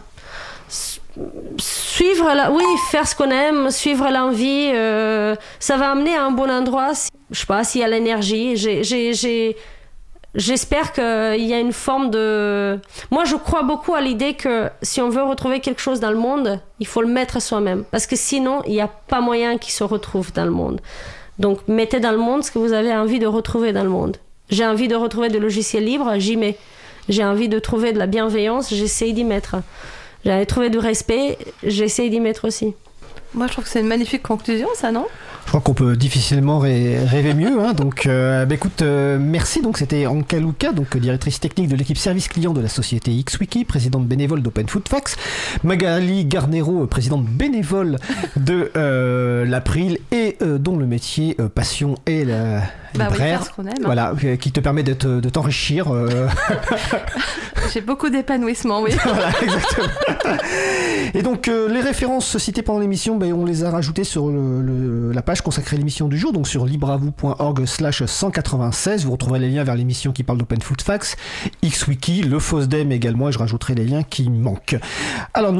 suivre la oui faire ce qu'on aime suivre l'envie euh, ça va amener à un bon endroit je sais pas s'il y a l'énergie j'ai- j'espère qu'il y a une forme de moi je crois beaucoup à l'idée que si on veut retrouver quelque chose dans le monde il faut le mettre soi-même. Parce que sinon il n'y a pas moyen qu'il se retrouve dans le monde. Donc mettez dans le monde ce que vous avez envie de retrouver dans le monde. J'ai envie de retrouver des logiciels libres j'y mets. J'ai envie de trouver de la bienveillance j'essaye d'y mettre. J'avais trouvé du respect, j'essaye d'y mettre aussi. Moi, je trouve que c'est une magnifique conclusion, ça, non? Je crois qu'on peut difficilement rêver mieux. Hein. Donc, euh, bah, écoute, euh, merci. Donc, c'était Anka Luka, donc directrice technique de l'équipe service client de la société XWiki, présidente bénévole d'Open Food Fax. Magali Garnero, présidente bénévole de euh, l'April et euh, dont le métier euh, passion est la Bah libraire. qu'on aime. voilà, euh, qui te permet de te- de t'enrichir. euh, [laughs] J'ai beaucoup d'épanouissement, oui. [laughs] voilà, exactement. Et donc, euh, les références citées pendant l'émission, ben, on les a rajoutées sur le- le- la page consacrée à l'émission du jour, donc sur libravou.org slash 196. Vous retrouverez les liens vers l'émission qui parle d'Open Food Facts, XWiki, le FOSDEM également, et je rajouterai les liens qui manquent. Alors,